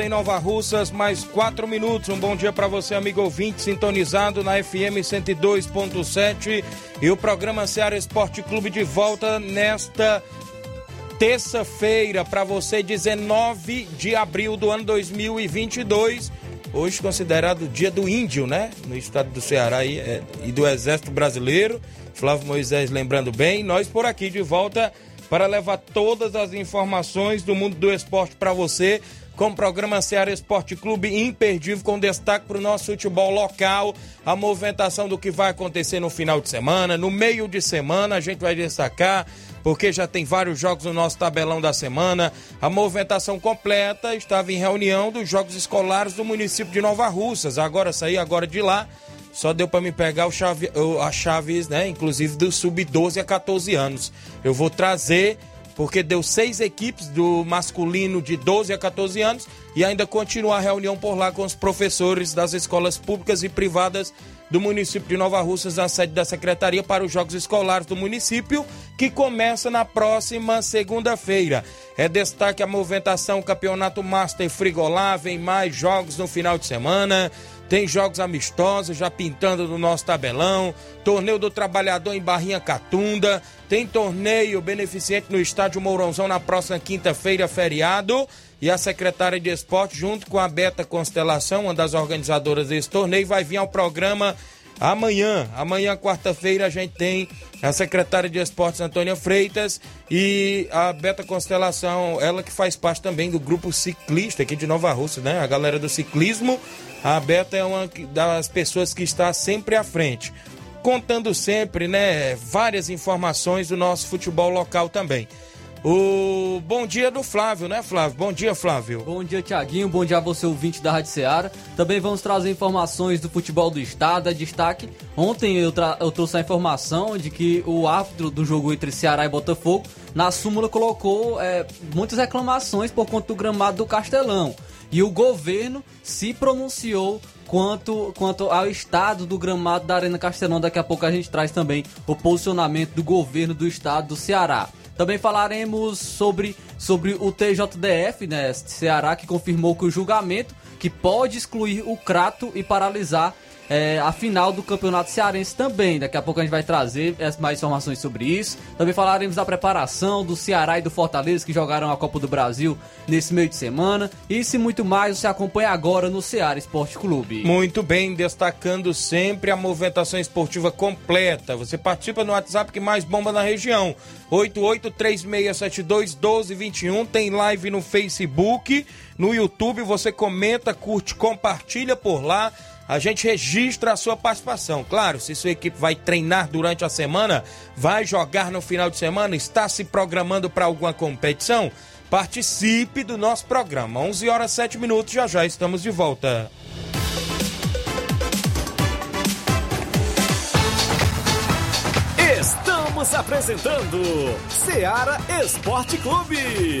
Em Nova Russas, mais 4 minutos. Um bom dia para você, amigo ouvinte, sintonizado na FM 102.7 e o programa Ceará Esporte Clube de volta nesta terça-feira para você, 19 de abril do ano 2022. Hoje considerado o dia do índio, né? No estado do Ceará e, é, e do Exército Brasileiro. Flávio Moisés lembrando bem. Nós por aqui de volta para levar todas as informações do mundo do esporte para você, com o programa Ceará Esporte Clube imperdível, com destaque para o nosso futebol local, a movimentação do que vai acontecer no final de semana, no meio de semana, a gente vai destacar. Porque já tem vários jogos no nosso tabelão da semana. A movimentação completa estava em reunião dos jogos escolares do município de Nova Russas. Agora saí agora de lá só deu para me pegar o chave, a chaves, né? Inclusive do sub-12 a 14 anos. Eu vou trazer, porque deu seis equipes do masculino de 12 a 14 anos e ainda continua a reunião por lá com os professores das escolas públicas e privadas do município de Nova Russas, na sede da Secretaria para os Jogos Escolares do município, que começa na próxima segunda-feira. É destaque a movimentação Campeonato Master Frigolá, vem mais jogos no final de semana. Tem jogos amistosos já pintando no nosso tabelão. Torneio do Trabalhador em Barrinha Catunda. Tem torneio beneficente no Estádio Mourãozão na próxima quinta-feira, feriado. E a secretária de esporte, junto com a Beta Constelação, uma das organizadoras desse torneio, vai vir ao programa amanhã. Amanhã, quarta-feira, a gente tem a secretária de esportes, Antônia Freitas, e a Beta Constelação, ela que faz parte também do grupo ciclista aqui de Nova Rússia, né? A galera do ciclismo a Beta é uma das pessoas que está sempre à frente, contando sempre, né, várias informações do nosso futebol local também. O bom dia do Flávio, né, Flávio? Bom dia, Flávio. Bom dia, Tiaguinho. Bom dia a você, ouvinte da Rádio Ceará. Também vamos trazer informações do futebol do estado. É destaque. Ontem eu, eu trouxe a informação de que o árbitro do jogo entre Ceará e Botafogo, na súmula, colocou é, muitas reclamações por conta do gramado do Castelão. E o governo se pronunciou quanto, quanto ao estado do gramado da Arena Castelão. Daqui a pouco a gente traz também o posicionamento do governo do estado do Ceará. Também falaremos sobre, sobre o TJDF, né, Ceará, que confirmou que o julgamento que pode excluir o Crato e paralisar é, a final do Campeonato Cearense também. Daqui a pouco a gente vai trazer mais informações sobre isso. Também falaremos da preparação do Ceará e do Fortaleza que jogaram a Copa do Brasil nesse meio de semana. Isso e muito mais você acompanha agora no Ceará Esporte Clube. Muito bem, destacando sempre a movimentação esportiva completa. Você participa no WhatsApp que mais bomba na região. 8836721221. Tem live no Facebook, no YouTube. Você comenta, curte, compartilha por lá a gente registra a sua participação. Claro, se sua equipe vai treinar durante a semana, vai jogar no final de semana, está se programando para alguma competição, participe do nosso programa. 11 horas 7 minutos, já já estamos de volta. Estamos apresentando Seara Esporte Clube.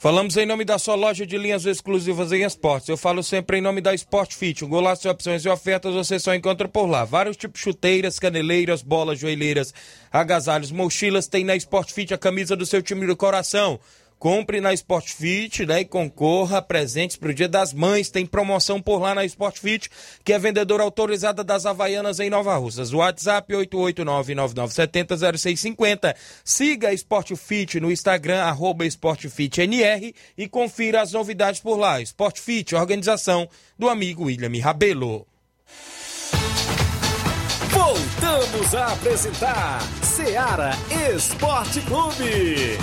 Falamos em nome da sua loja de linhas exclusivas em esportes. Eu falo sempre em nome da Sport Fit. Um golaço de opções e ofertas você só encontra por lá. Vários tipos de chuteiras, caneleiras, bolas, joelheiras, agasalhos, mochilas. Tem na Sport Fit a camisa do seu time do coração. Compre na Sport Fit né, e concorra a presentes para o Dia das Mães. Tem promoção por lá na Sport Fit, que é vendedora autorizada das Havaianas em Nova Russas. WhatsApp 889-9970-0650. Siga a Sport Fit no Instagram, arroba SportFitNR e confira as novidades por lá. Sport Fit, organização do amigo William Rabelo. Voltamos a apresentar Seara Esporte Clube.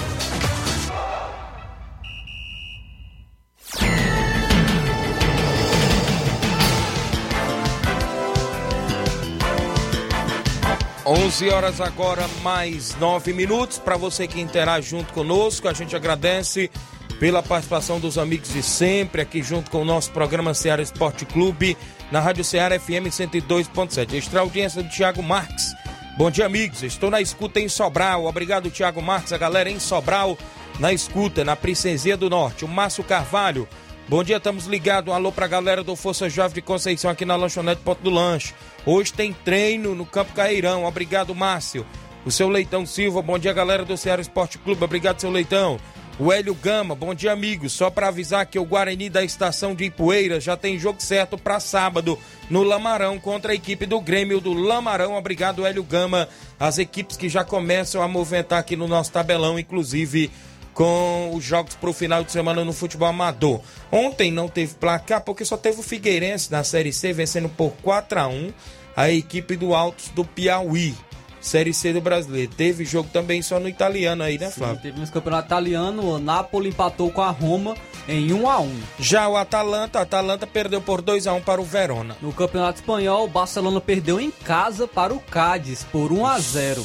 11 horas agora, mais 9 minutos. Para você que interage junto conosco, a gente agradece pela participação dos amigos de sempre aqui junto com o nosso programa Ceará Esporte Clube na Rádio Ceará FM 102.7. Extra audiência do Tiago Marques. Bom dia, amigos. Estou na escuta em Sobral. Obrigado, Tiago Marques, a galera em Sobral na escuta, na Princesia do Norte. O Márcio Carvalho. Bom dia, estamos ligados. Um alô pra galera do Força Jovem de Conceição aqui na lanchonete Ponto do Lanche. Hoje tem treino no Campo Cairão. Obrigado, Márcio. O seu Leitão Silva, bom dia, galera do Ceará Esporte Clube. Obrigado, seu Leitão. O Hélio Gama, bom dia, amigos. Só para avisar que o Guarani da estação de Ipueiras já tem jogo certo para sábado no Lamarão contra a equipe do Grêmio do Lamarão. Obrigado, Hélio Gama. As equipes que já começam a movimentar aqui no nosso tabelão, inclusive com os jogos para o final de semana no futebol amador. Ontem não teve placar porque só teve o Figueirense na Série C vencendo por 4 a 1 a equipe do Altos do Piauí. Série C do Brasileiro. Teve jogo também só no italiano aí, né, Flávio? Sim, teve no campeonato italiano, o Napoli empatou com a Roma em 1 a 1. Já o Atalanta, Atalanta perdeu por 2 a 1 para o Verona. No campeonato espanhol, o Barcelona perdeu em casa para o Cádiz por 1 a 0.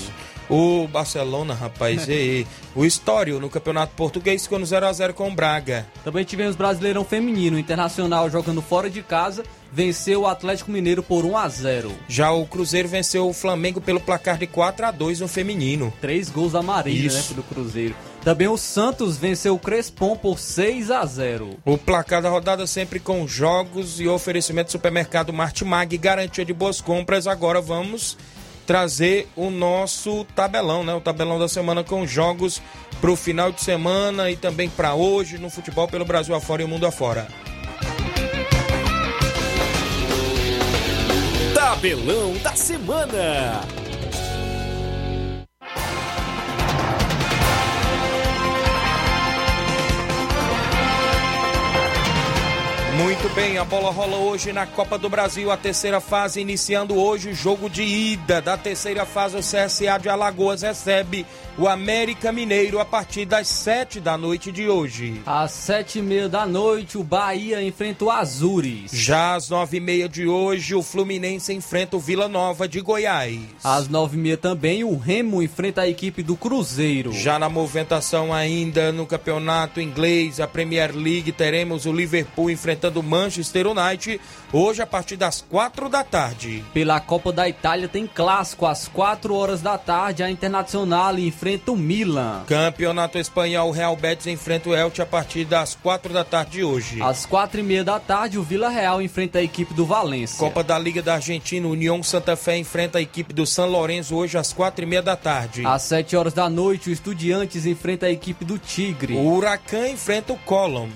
O Barcelona, rapaz, e o Histório no Campeonato Português ficou no 0x0 com o Braga. Também tivemos Brasileirão Feminino, Internacional jogando fora de casa, venceu o Atlético Mineiro por 1 a 0. Já o Cruzeiro venceu o Flamengo pelo placar de 4 a 2 no feminino. Três gols da Marília, né, do Cruzeiro. Também o Santos venceu o Crespon por 6 a 0. O placar da rodada sempre com jogos e oferecimento do supermercado Martimag, garantia de boas compras. Agora vamos trazer o nosso tabelão, né? O tabelão da semana com jogos para o final de semana e também para hoje no futebol pelo Brasil afora e o mundo afora. Tabelão da semana. Muito bem, a bola rola hoje na Copa do Brasil, a terceira fase, iniciando hoje o jogo de ida da terceira fase. O CSA de Alagoas recebe o América Mineiro a partir das sete da noite de hoje. Às sete e meia da noite, o Bahia enfrenta o Azures. Já às nove e meia de hoje, o Fluminense enfrenta o Vila Nova de Goiás. Às nove e meia também, o Remo enfrenta a equipe do Cruzeiro. Já na movimentação ainda no campeonato inglês, a Premier League, teremos o Liverpool enfrentando o Manchester United hoje a partir das quatro da tarde. Pela Copa da Itália tem clássico às quatro horas da tarde, a Internacional enfrenta o Milan. Campeonato Espanhol, Real Betis enfrenta o Elche a partir das quatro da tarde de hoje. Às quatro e meia da tarde, o Vila Real enfrenta a equipe do Valência. Copa da Liga da Argentina, União Santa Fé enfrenta a equipe do San Lorenzo hoje às quatro e meia da tarde. Às sete horas da noite, o Estudiantes enfrenta a equipe do Tigre. O Huracan enfrenta o Colom.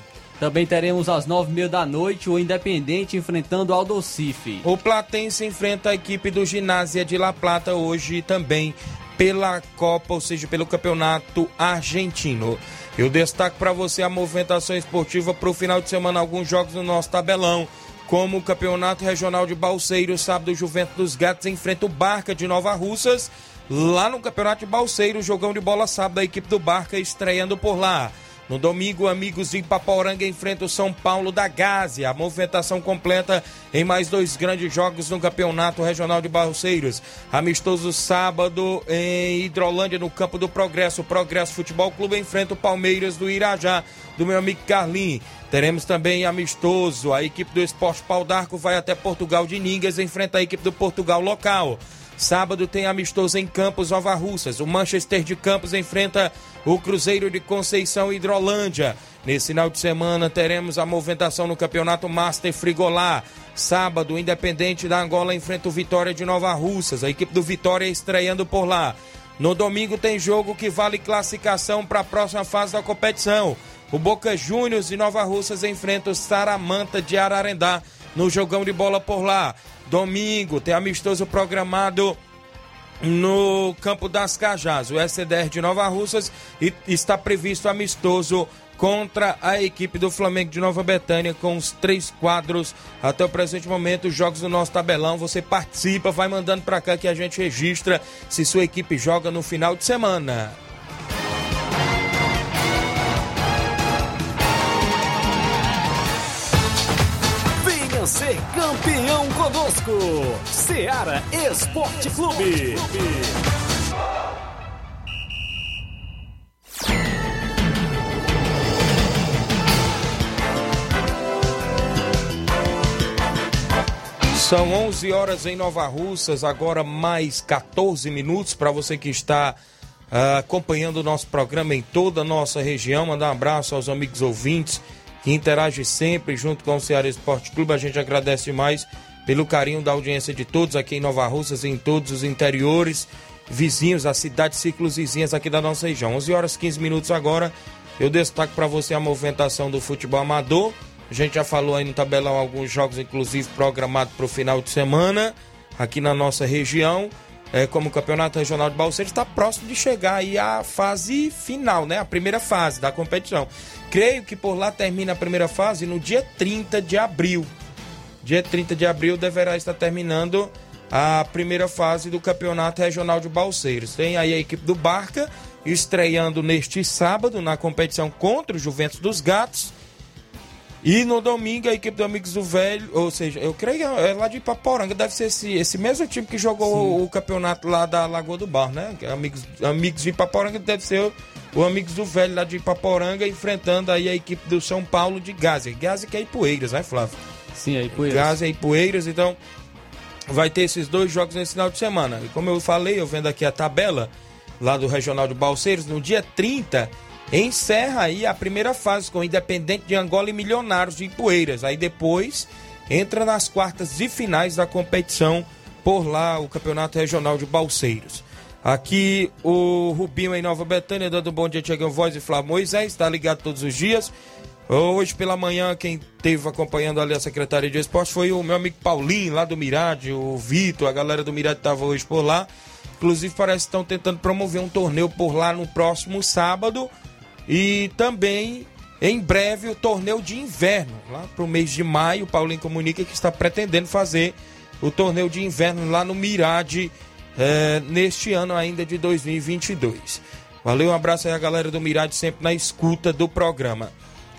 Também teremos às nove e meia da noite o Independente enfrentando o Aldocife. O Platense enfrenta a equipe do Ginásia de La Plata hoje também pela Copa, ou seja, pelo Campeonato Argentino. Eu destaco para você a movimentação esportiva para o final de semana, alguns jogos no nosso tabelão, como o Campeonato Regional de Balseiro, sábado o Juventus dos Gatos enfrenta o Barca de Nova Russas, lá no Campeonato de Balseiro, jogão de bola sábado, a equipe do Barca estreando por lá. No domingo, amigos de Ipaporanga enfrentam o São Paulo da Gásia. A movimentação completa em mais dois grandes jogos no Campeonato Regional de Barroceiros. Amistoso sábado em Hidrolândia, no Campo do Progresso. O Progresso Futebol Clube enfrenta o Palmeiras do Irajá, do meu amigo Carlinhos. Teremos também amistoso. A equipe do Esporte Pau d'Arco vai até Portugal de Ningas, enfrenta a equipe do Portugal local. Sábado tem amistoso em Campos, Nova Russas. O Manchester de Campos enfrenta o Cruzeiro de Conceição Hidrolândia. Nesse final de semana teremos a movimentação no Campeonato Master Frigolá. Sábado, o Independente da Angola enfrenta o Vitória de Nova Russas. A equipe do Vitória estreando por lá. No domingo tem jogo que vale classificação para a próxima fase da competição. O Boca Juniors de Nova Russas enfrenta o Saramanta de Ararendá no jogão de bola por lá. Domingo tem amistoso programado no Campo das Cajás. O SDR de Nova Russas e está previsto amistoso contra a equipe do Flamengo de Nova Betânia com os três quadros até o presente momento, os jogos do nosso tabelão. Você participa, vai mandando para cá que a gente registra se sua equipe joga no final de semana. Ser campeão conosco, Seara Esporte Clube. São 11 horas em Nova Russas, agora mais 14 minutos para você que está uh, acompanhando o nosso programa em toda a nossa região. Mandar um abraço aos amigos ouvintes que interagem sempre junto com o Ceará Esporte Clube. A gente agradece mais pelo carinho da audiência de todos aqui em Nova Russas em todos os interiores vizinhos, as cidades ciclos vizinhas aqui da nossa região. 11 horas 15 minutos agora. Eu destaco para você a movimentação do futebol amador. A gente já falou aí no tabelão alguns jogos, inclusive programados para o final de semana, aqui na nossa região. É, como o Campeonato Regional de Balseiros está próximo de chegar aí à fase final, né? A primeira fase da competição. Creio que por lá termina a primeira fase no dia 30 de abril. Dia 30 de abril deverá estar terminando a primeira fase do Campeonato Regional de Balseiros. Tem aí a equipe do Barca estreando neste sábado na competição contra o Juventus dos Gatos e no domingo, a equipe do Amigos do Velho, ou seja, eu creio que é lá de Ipaporanga, deve ser esse, esse mesmo time que jogou o, o, campeonato lá da Lagoa do Bar, né? É amigos, amigos de Ipaporanga deve ser o, o, Amigos do Velho lá de Ipaporanga, enfrentando aí a equipe do São Paulo de Gaza. Gaza que é Ipueiras, né, Flávio? Sim, é Ipueiras. Gaza é Ipueiras, então vai ter esses dois jogos nesse final de semana. E como eu falei, eu vendo aqui a tabela lá do Regional de Balseiros, no dia 30 encerra aí a primeira fase com Independente de Angola e Milionários de Ipueiras. Aí depois entra nas quartas e finais da competição por lá, o Campeonato Regional de Balseiros. Aqui o Rubinho em Nova Betânia, dando um bom dia, Tiagão Voz e Flávio Moisés, está ligado todos os dias. Hoje pela manhã, quem esteve acompanhando ali a Secretaria de Esporte foi o meu amigo Paulinho, lá do Mirade, o Vitor, a galera do Mirade estava hoje por lá. Inclusive, parece que estão tentando promover um torneio por lá no próximo sábado. E também, em breve, o torneio de inverno, lá para o mês de maio. Paulinho comunica que está pretendendo fazer o torneio de inverno lá no Mirade, é, neste ano ainda de 2022. Valeu, um abraço aí a galera do Mirade, sempre na escuta do programa.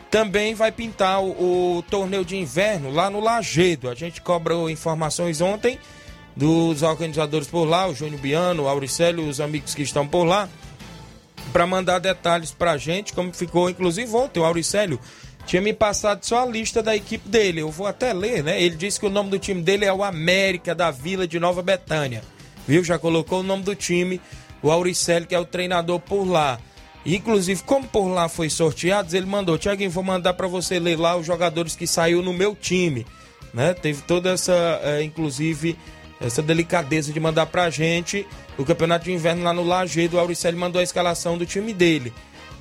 Também vai pintar o, o torneio de inverno lá no Lagedo. A gente cobrou informações ontem dos organizadores por lá, o Júnior Biano, o Auricélio, os amigos que estão por lá para mandar detalhes para a gente, como ficou inclusive ontem, o Auricélio tinha me passado só a lista da equipe dele. Eu vou até ler, né? Ele disse que o nome do time dele é o América da Vila de Nova Betânia. Viu? Já colocou o nome do time, o Auricélio, que é o treinador por lá. Inclusive, como por lá foi sorteado, ele mandou, Tiaguinho, vou mandar para você ler lá os jogadores que saiu no meu time. Né? Teve toda essa, é, inclusive, essa delicadeza de mandar pra gente o campeonato de inverno lá no Lajeado. O Auricelli mandou a escalação do time dele.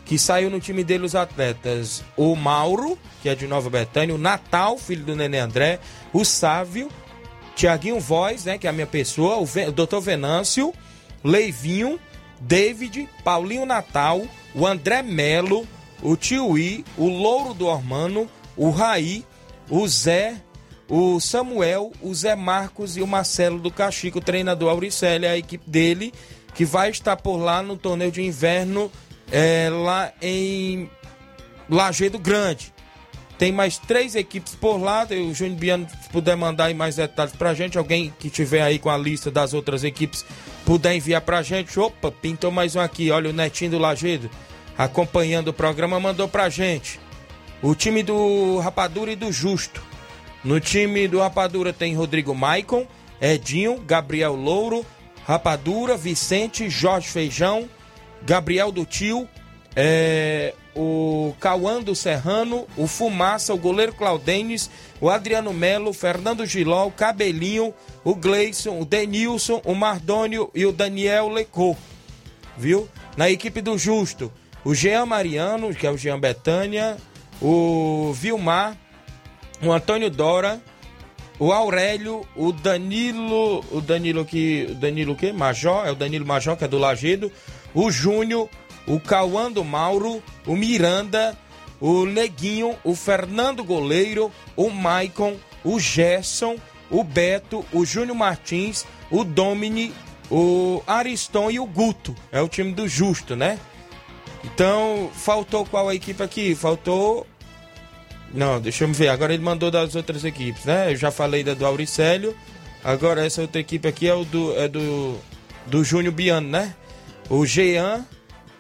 Que saiu no time dele os atletas o Mauro, que é de Nova Betânia, o Natal, filho do Nenê André, o Sávio, Tiaguinho Voz, né, que é a minha pessoa, o, Ven o Dr. Venâncio, Leivinho, David, Paulinho Natal, o André Melo, o Tio I, o Louro do Ormano, o Raí, o Zé, o Samuel, o Zé Marcos e o Marcelo do Caxico, o treinador Auricelli, a equipe dele, que vai estar por lá no torneio de inverno, é, lá em Lajeado Grande. Tem mais três equipes por lá. O Júnior Biano, puder mandar aí mais detalhes pra gente, alguém que tiver aí com a lista das outras equipes, puder enviar pra gente. Opa, pintou mais um aqui. Olha o Netinho do Lajeado acompanhando o programa, mandou pra gente. O time do Rapadura e do Justo no time do Rapadura tem Rodrigo Maicon, Edinho, Gabriel Louro, Rapadura, Vicente, Jorge Feijão, Gabriel do Tio, é, o Cauã do Serrano, o Fumaça, o goleiro Claudenes, o Adriano Melo, Fernando Giló, o Cabelinho, o Gleison, o Denilson, o Mardônio e o Daniel Lecô. Viu? Na equipe do Justo, o Jean Mariano, que é o Jean Betânia, o Vilmar, o Antônio Dora, o Aurélio, o Danilo, o Danilo que, o Danilo que? Major, é o Danilo Major que é do Lagedo, o Júnior, o Cauã do Mauro, o Miranda, o Neguinho, o Fernando Goleiro, o Maicon, o Gerson, o Beto, o Júnior Martins, o Domini, o Ariston e o Guto. É o time do Justo, né? Então, faltou qual a equipe aqui? Faltou. Não, deixa eu ver. Agora ele mandou das outras equipes, né? Eu já falei da do Auricélio. Agora essa outra equipe aqui é o do, é do, do Júnior Biano, né? O Jean,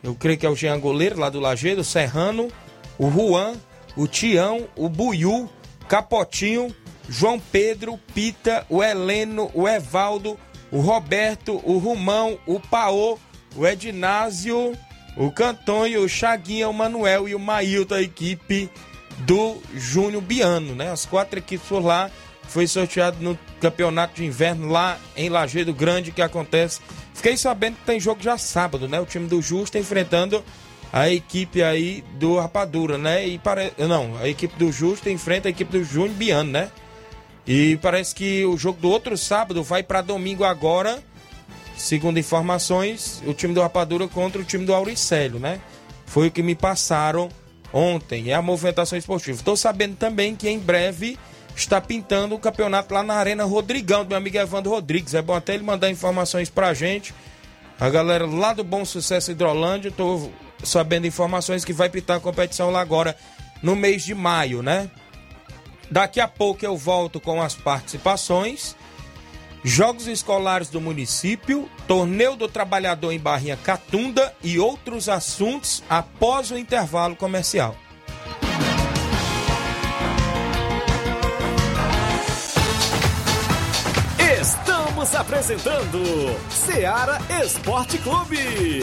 eu creio que é o Jean Goleiro, lá do Lajeiro, o Serrano, o Juan, o Tião, o Buiu, Capotinho, João Pedro, Pita, o Heleno, o Evaldo, o Roberto, o Rumão, o Paô, o Ednásio, o Cantonho, o Chaguinha, o Manuel e o Mailton, a equipe do Júnior Biano, né? As quatro equipes por lá foi sorteado no campeonato de inverno lá em Lajeado Grande que acontece. Fiquei sabendo que tem jogo já sábado, né? O time do Justo enfrentando a equipe aí do Rapadura, né? E pare... não, a equipe do Justo enfrenta a equipe do Júnior Biano, né? E parece que o jogo do outro sábado vai para domingo agora. Segundo informações, o time do Rapadura contra o time do Auricélio, né? Foi o que me passaram ontem. É a movimentação esportiva. Estou sabendo também que em breve está pintando o campeonato lá na Arena Rodrigão, do meu amigo Evandro Rodrigues. É bom até ele mandar informações pra gente. A galera lá do Bom Sucesso Hidrolândia, tô sabendo informações que vai pintar a competição lá agora no mês de maio, né? Daqui a pouco eu volto com as participações. Jogos escolares do município, torneio do trabalhador em Barrinha Catunda e outros assuntos após o intervalo comercial. Estamos apresentando Seara Esporte Clube.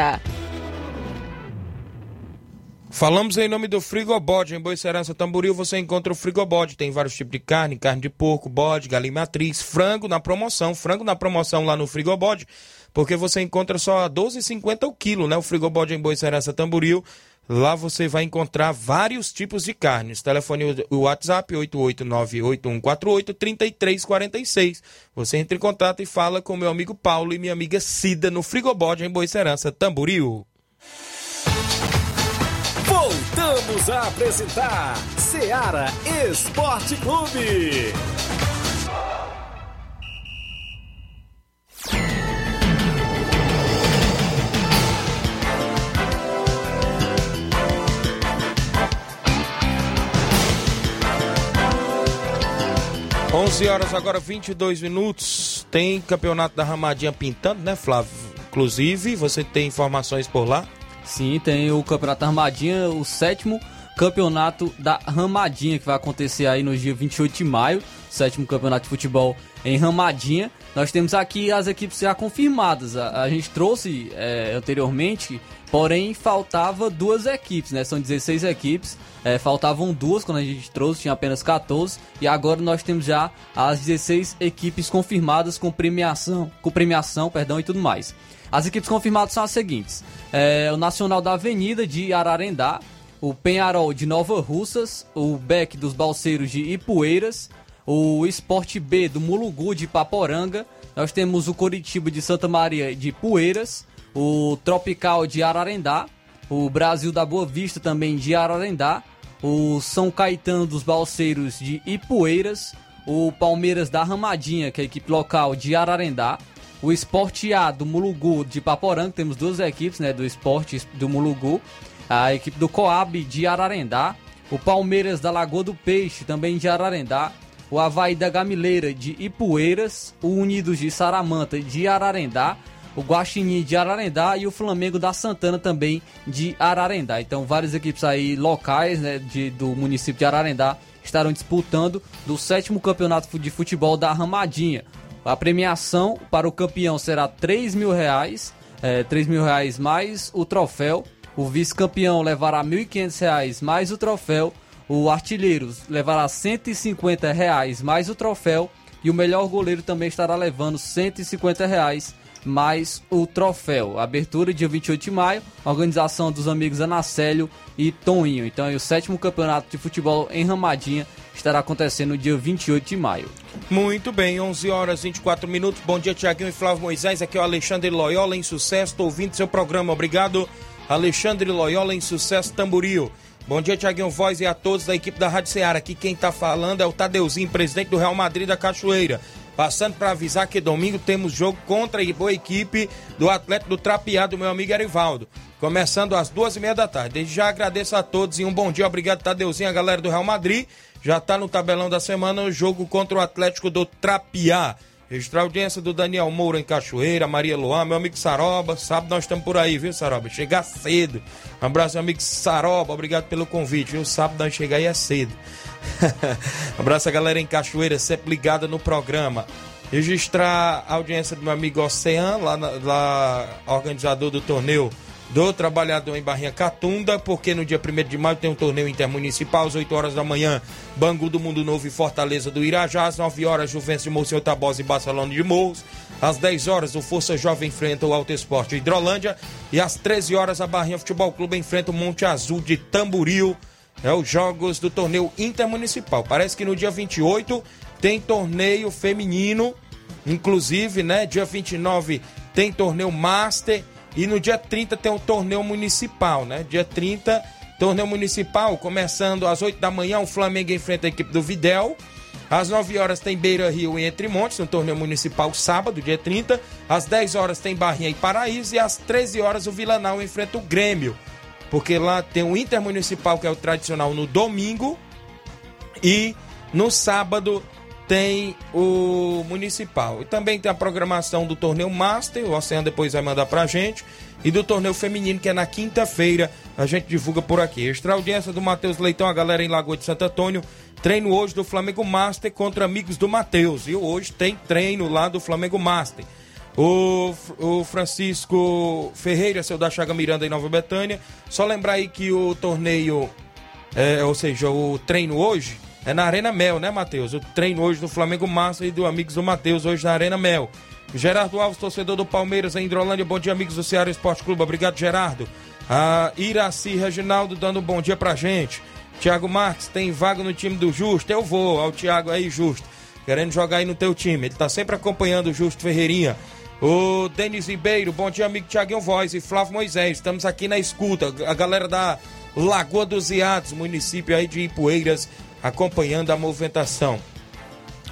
Falamos em nome do Frigobode. Em Boicerança Tamboril você encontra o Frigobode. Tem vários tipos de carne, carne de porco, bode, galinha matriz, frango na promoção. Frango na promoção lá no Frigobode, porque você encontra só a 12,50 o quilo, né? O Frigobode em Boicerança Tamboril. Lá você vai encontrar vários tipos de carnes. Telefone o WhatsApp 88981483346. Você entra em contato e fala com meu amigo Paulo e minha amiga Cida no Frigobode em Boicerança Tamboril. Voltamos a apresentar Seara Esporte Clube. 11 horas agora 22 minutos. Tem campeonato da Ramadinha pintando, né, Flávio? Inclusive, você tem informações por lá? Sim, tem o Campeonato da Ramadinha, o sétimo campeonato da Ramadinha, que vai acontecer aí no dia 28 de maio, sétimo campeonato de futebol em Ramadinha. Nós temos aqui as equipes já confirmadas. A, a gente trouxe é, anteriormente, porém faltava duas equipes, né? São 16 equipes. É, faltavam duas quando a gente trouxe, tinha apenas 14. E agora nós temos já as 16 equipes confirmadas com premiação, com premiação, perdão, e tudo mais. As equipes confirmadas são as seguintes: é, o Nacional da Avenida de Ararendá, o Penharol de Nova Russas, o Beck dos Balseiros de Ipueiras, o Esporte B do Mulugu de Paporanga, nós temos o Coritiba de Santa Maria de Poeiras, o Tropical de Ararendá, o Brasil da Boa Vista também de Ararendá, o São Caetano dos Balseiros de Ipueiras, o Palmeiras da Ramadinha, que é a equipe local de Ararendá, o Esporte A do Mulugu de Paporanga, temos duas equipes, né, do Esporte do Mulugu, a equipe do Coab de Ararendá, o Palmeiras da Lagoa do Peixe, também de Ararendá, o Havaí da Gamileira de Ipueiras, o Unidos de Saramanta de Ararendá, o Guaxinim de Ararendá e o Flamengo da Santana também de Ararendá. Então, várias equipes aí locais né, de, do município de Ararendá estarão disputando do sétimo campeonato de futebol da Ramadinha. A premiação para o campeão será 3 mil reais, é, 3 mil reais mais o troféu. O vice-campeão levará 1.500 reais mais o troféu. O artilheiro levará 150 reais mais o troféu. E o melhor goleiro também estará levando 150 reais mais o troféu. Abertura dia 28 de maio, organização dos amigos Anacélio e Toninho. Então, é o sétimo campeonato de futebol em Ramadinha estará acontecendo dia 28 de maio. Muito bem, 11 horas 24 minutos. Bom dia, Tiaguinho e Flávio Moisés. Aqui é o Alexandre Loyola em sucesso. Estou ouvindo seu programa. Obrigado, Alexandre Loyola em sucesso Tamboril. Bom dia, Tiaguinho Voz e a todos da equipe da Rádio Ceará. Aqui quem está falando é o Tadeuzinho, presidente do Real Madrid da Cachoeira. Passando para avisar que domingo temos jogo contra a boa equipe do Atlético do Trapeado, meu amigo Erivaldo. Começando às duas e meia da tarde. Desde já agradeço a todos e um bom dia. Obrigado, Tadeuzinho, a galera do Real Madrid. Já está no tabelão da semana o jogo contra o Atlético do Trapiá. Registrar a audiência do Daniel Moura em Cachoeira, Maria Luan, meu amigo Saroba. Sábado nós estamos por aí, viu, Saroba? Chegar cedo. Um abraço, meu amigo Saroba. Obrigado pelo convite, viu? Sábado nós chegar aí é cedo. um abraço a galera em Cachoeira, sempre ligada no programa. Registrar a audiência do meu amigo Oceano, lá, lá organizador do torneio do Trabalhador em Barrinha Catunda, porque no dia 1 de maio tem um torneio intermunicipal, às 8 horas da manhã, Bangu do Mundo Novo e Fortaleza do Irajá, às 9 horas, Juventus de Monsenhor Tabosa e Barcelona de Morros, às 10 horas, o Força Jovem enfrenta o Alto Esporte Hidrolândia, e às 13 horas, a Barrinha Futebol Clube enfrenta o Monte Azul de Tamburil, é os jogos do torneio intermunicipal. Parece que no dia 28 tem torneio feminino, inclusive, né, dia 29 tem torneio Master, e no dia 30 tem o um torneio municipal, né? Dia 30, torneio municipal, começando às 8 da manhã, o Flamengo enfrenta a equipe do Videl. Às 9 horas tem Beira Rio e Entre Montes, no torneio municipal sábado, dia 30. Às 10 horas tem Barrinha e Paraíso. E às 13 horas o Vilanal enfrenta o Grêmio. Porque lá tem o Intermunicipal, que é o tradicional, no domingo. E no sábado tem o Municipal. E também tem a programação do torneio Master, o Oceano depois vai mandar pra gente. E do torneio feminino, que é na quinta-feira, a gente divulga por aqui. Extra audiência do Matheus Leitão, a galera em Lagoa de Santo Antônio. Treino hoje do Flamengo Master contra amigos do Matheus. E hoje tem treino lá do Flamengo Master. O, o Francisco Ferreira, seu da Chaga Miranda em Nova Betânia. Só lembrar aí que o torneio, é, ou seja, o treino hoje é na Arena Mel, né, Matheus? O treino hoje do Flamengo Massa e do Amigos do Matheus, hoje na Arena Mel. Gerardo Alves, torcedor do Palmeiras em Hidrolândia. Bom dia, amigos do Ceará Esporte Clube. Obrigado, Gerardo. A Iraci Reginaldo dando um bom dia pra gente. Tiago Marques, tem vaga no time do Justo? Eu vou, ao Tiago aí, Justo. Querendo jogar aí no teu time. Ele tá sempre acompanhando o Justo Ferreirinha. O Denis Ribeiro, bom dia, amigo Tiaguinho Voz e Flávio Moisés. Estamos aqui na escuta. A galera da Lagoa dos Iados, município aí de Ipueiras, acompanhando a movimentação.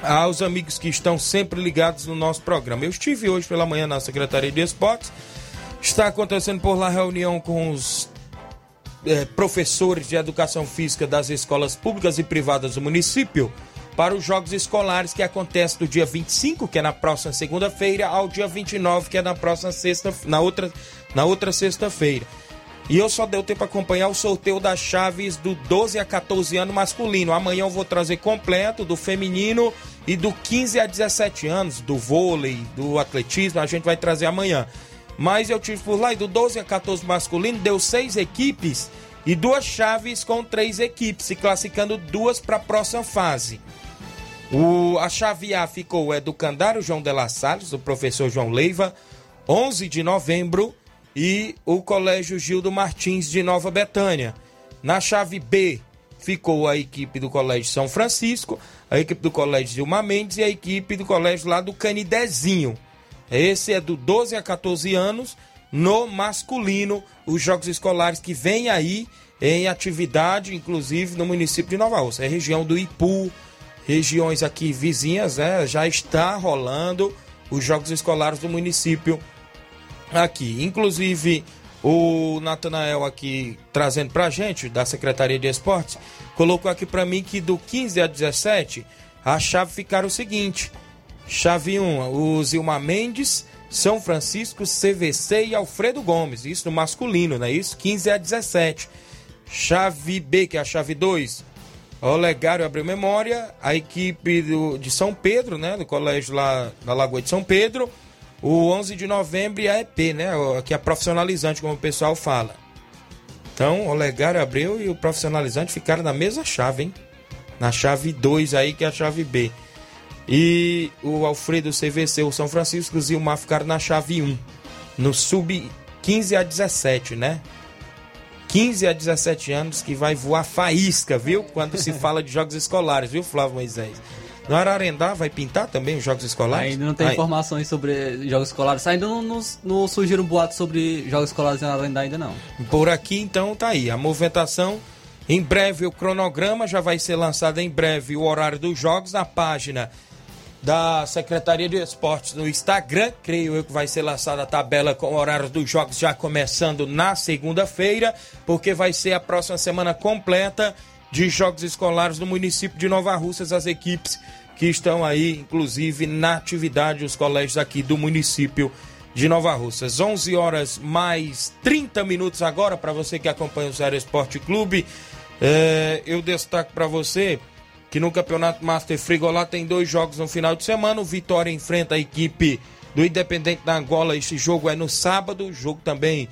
Aos amigos que estão sempre ligados no nosso programa. Eu estive hoje pela manhã na Secretaria de Esportes. Está acontecendo por lá reunião com os é, professores de educação física das escolas públicas e privadas do município para os jogos escolares que acontecem do dia 25, que é na próxima segunda-feira, ao dia 29, que é na próxima sexta, na outra, na outra sexta-feira. E eu só deu tempo para acompanhar o sorteio das chaves do 12 a 14 anos masculino. Amanhã eu vou trazer completo do feminino e do 15 a 17 anos, do vôlei, do atletismo, a gente vai trazer amanhã. Mas eu tive por lá e do 12 a 14 masculino deu seis equipes e duas chaves com três equipes, se classificando duas para a próxima fase. O, a chave A ficou o Educandário João de La Salles, o professor João Leiva, 11 de novembro e o Colégio Gildo Martins de Nova Betânia. Na chave B ficou a equipe do Colégio São Francisco, a equipe do Colégio Gilmar Mendes e a equipe do colégio lá do Canidezinho. Esse é do 12 a 14 anos, no masculino, os jogos escolares que vem aí em atividade, inclusive no município de Nova Rússia. É região do Ipu, regiões aqui vizinhas, né? Já está rolando os jogos escolares do município aqui. Inclusive, o Natanael aqui trazendo pra gente, da Secretaria de Esportes, colocou aqui para mim que do 15 a 17, a chave ficaram o seguinte: chave 1, o Zilmar Mendes, São Francisco, CVC e Alfredo Gomes. Isso no masculino, não é isso? 15 a 17. Chave B, que é a chave 2, Olegário abriu memória, a equipe do, de São Pedro, né, do colégio lá na Lagoa de São Pedro, o 11 de novembro e a EP, né, que é profissionalizante, como o pessoal fala. Então, o Olegário abriu e o profissionalizante ficaram na mesma chave, hein? Na chave 2 aí, que é a chave B. E o Alfredo CVC, o São Francisco e o Zilmar ficaram na chave 1. No sub 15 a 17, né? 15 a 17 anos que vai voar faísca, viu? Quando se fala de jogos escolares, viu, Flávio Moisés? No Ararendá vai pintar também os jogos escolares? Ainda não tem Aí. informações sobre jogos escolares. Ainda não, não, não surgiram boatos sobre jogos escolares em Ararendá ainda não. Por aqui então tá aí. A movimentação, em breve o cronograma já vai ser lançado em breve o horário dos jogos na página da Secretaria de Esportes no Instagram. Creio eu que vai ser lançada a tabela com o horário dos jogos já começando na segunda-feira, porque vai ser a próxima semana completa de jogos escolares no município de Nova Russas, as equipes que estão aí, inclusive, na atividade, os colégios aqui do município de Nova Russas. 11 horas mais 30 minutos agora, para você que acompanha o Ceará Esporte Clube. É, eu destaco para você que no Campeonato Master Frigolá tem dois jogos no final de semana. O Vitória enfrenta a equipe do Independente da Angola. Esse jogo é no sábado. O jogo também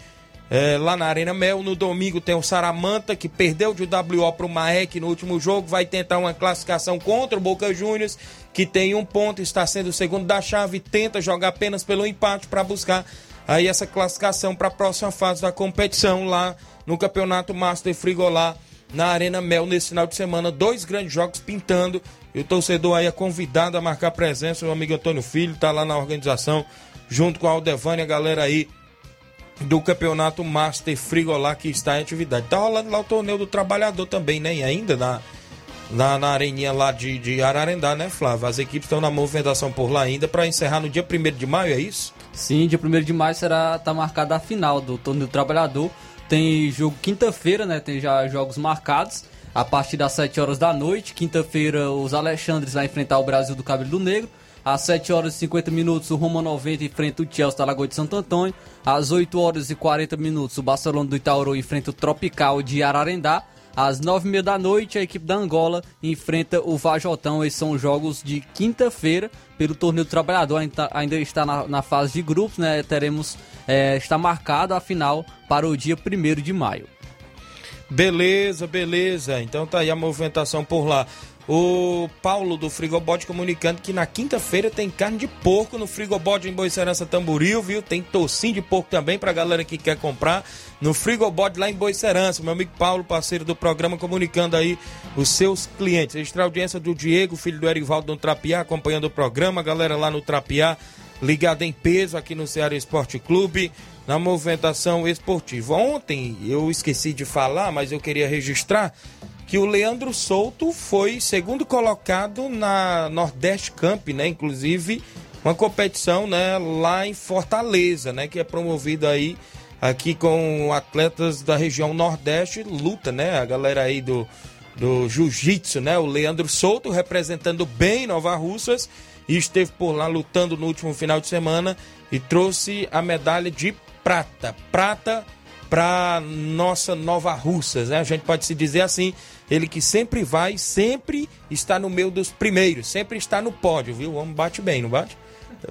é, lá na Arena Mel. No domingo tem o Saramanta, que perdeu de WO para o Maek no último jogo. Vai tentar uma classificação contra o Boca Juniors, que tem um ponto, está sendo o segundo da chave. Tenta jogar apenas pelo empate para buscar aí essa classificação para a próxima fase da competição lá no Campeonato Master Frigolá na Arena Mel nesse final de semana. Dois grandes jogos pintando. E o torcedor aí é convidado a marcar presença. O amigo Antônio Filho está lá na organização, junto com a Aldevânia, a galera aí do Campeonato Master Frigolá que está em atividade. Tá rolando lá o torneio do trabalhador também, né? E ainda na, na, na areninha lá de, de Ararendá, né, Flávio? As equipes estão na movimentação por lá ainda para encerrar no dia 1 de maio, é isso? Sim, dia 1 de maio será tá marcada a final do torneio do trabalhador. Tem jogo quinta-feira, né? Tem já jogos marcados. A partir das 7 horas da noite. Quinta-feira, os Alexandres vai enfrentar o Brasil do Cabelo do Negro. Às 7 horas e 50 minutos, o Roma 90 enfrenta o Chelsea da Lagoa de Santo Antônio. Às 8 horas e 40 minutos, o Barcelona do Itaúru enfrenta o Tropical de Ararendá. Às 9h30 da noite, a equipe da Angola enfrenta o Vajotão. Esses são jogos de quinta-feira pelo Torneio do Trabalhador. Ainda está na, na fase de grupos, né? Teremos é, está marcado a final para o dia 1 de maio. Beleza, beleza. Então tá aí a movimentação por lá. O Paulo do Frigobode comunicando que na quinta-feira tem carne de porco no Frigobode em Boicerança Tamboril, viu? Tem tocinho de porco também pra galera que quer comprar no Frigobode lá em Boicerança. Meu amigo Paulo, parceiro do programa, comunicando aí os seus clientes. Extra audiência do Diego, filho do Erivaldo no Trapiá, acompanhando o programa. Galera lá no Trapiá ligado em peso aqui no Ceará Esporte Clube, na movimentação esportiva. Ontem eu esqueci de falar, mas eu queria registrar que o Leandro Souto foi segundo colocado na Nordeste Camp, né? Inclusive uma competição, né, lá em Fortaleza, né, que é promovida aí aqui com atletas da região Nordeste, luta, né? A galera aí do do Jiu-Jitsu, né? O Leandro Souto representando bem Nova Russas e esteve por lá lutando no último final de semana e trouxe a medalha de prata. Prata para nossa Nova Russas, né? A gente pode se dizer assim, ele que sempre vai, sempre está no meio dos primeiros, sempre está no pódio, viu? O homem bate bem, não bate?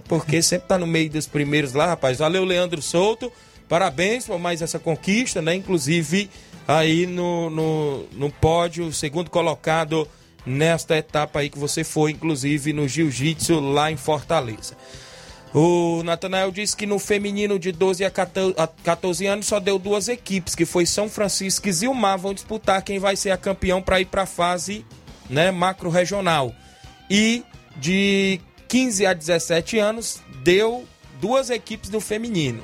Porque sempre está no meio dos primeiros lá, rapaz. Valeu, Leandro Souto. Parabéns por mais essa conquista, né? Inclusive aí no, no, no pódio, segundo colocado nesta etapa aí que você foi, inclusive no jiu-jitsu lá em Fortaleza. O Natanael disse que no feminino de 12 a 14 anos só deu duas equipes, que foi São Francisco e Zilmar, vão disputar quem vai ser a campeão para ir para a fase né, macro-regional. E de 15 a 17 anos deu duas equipes do feminino.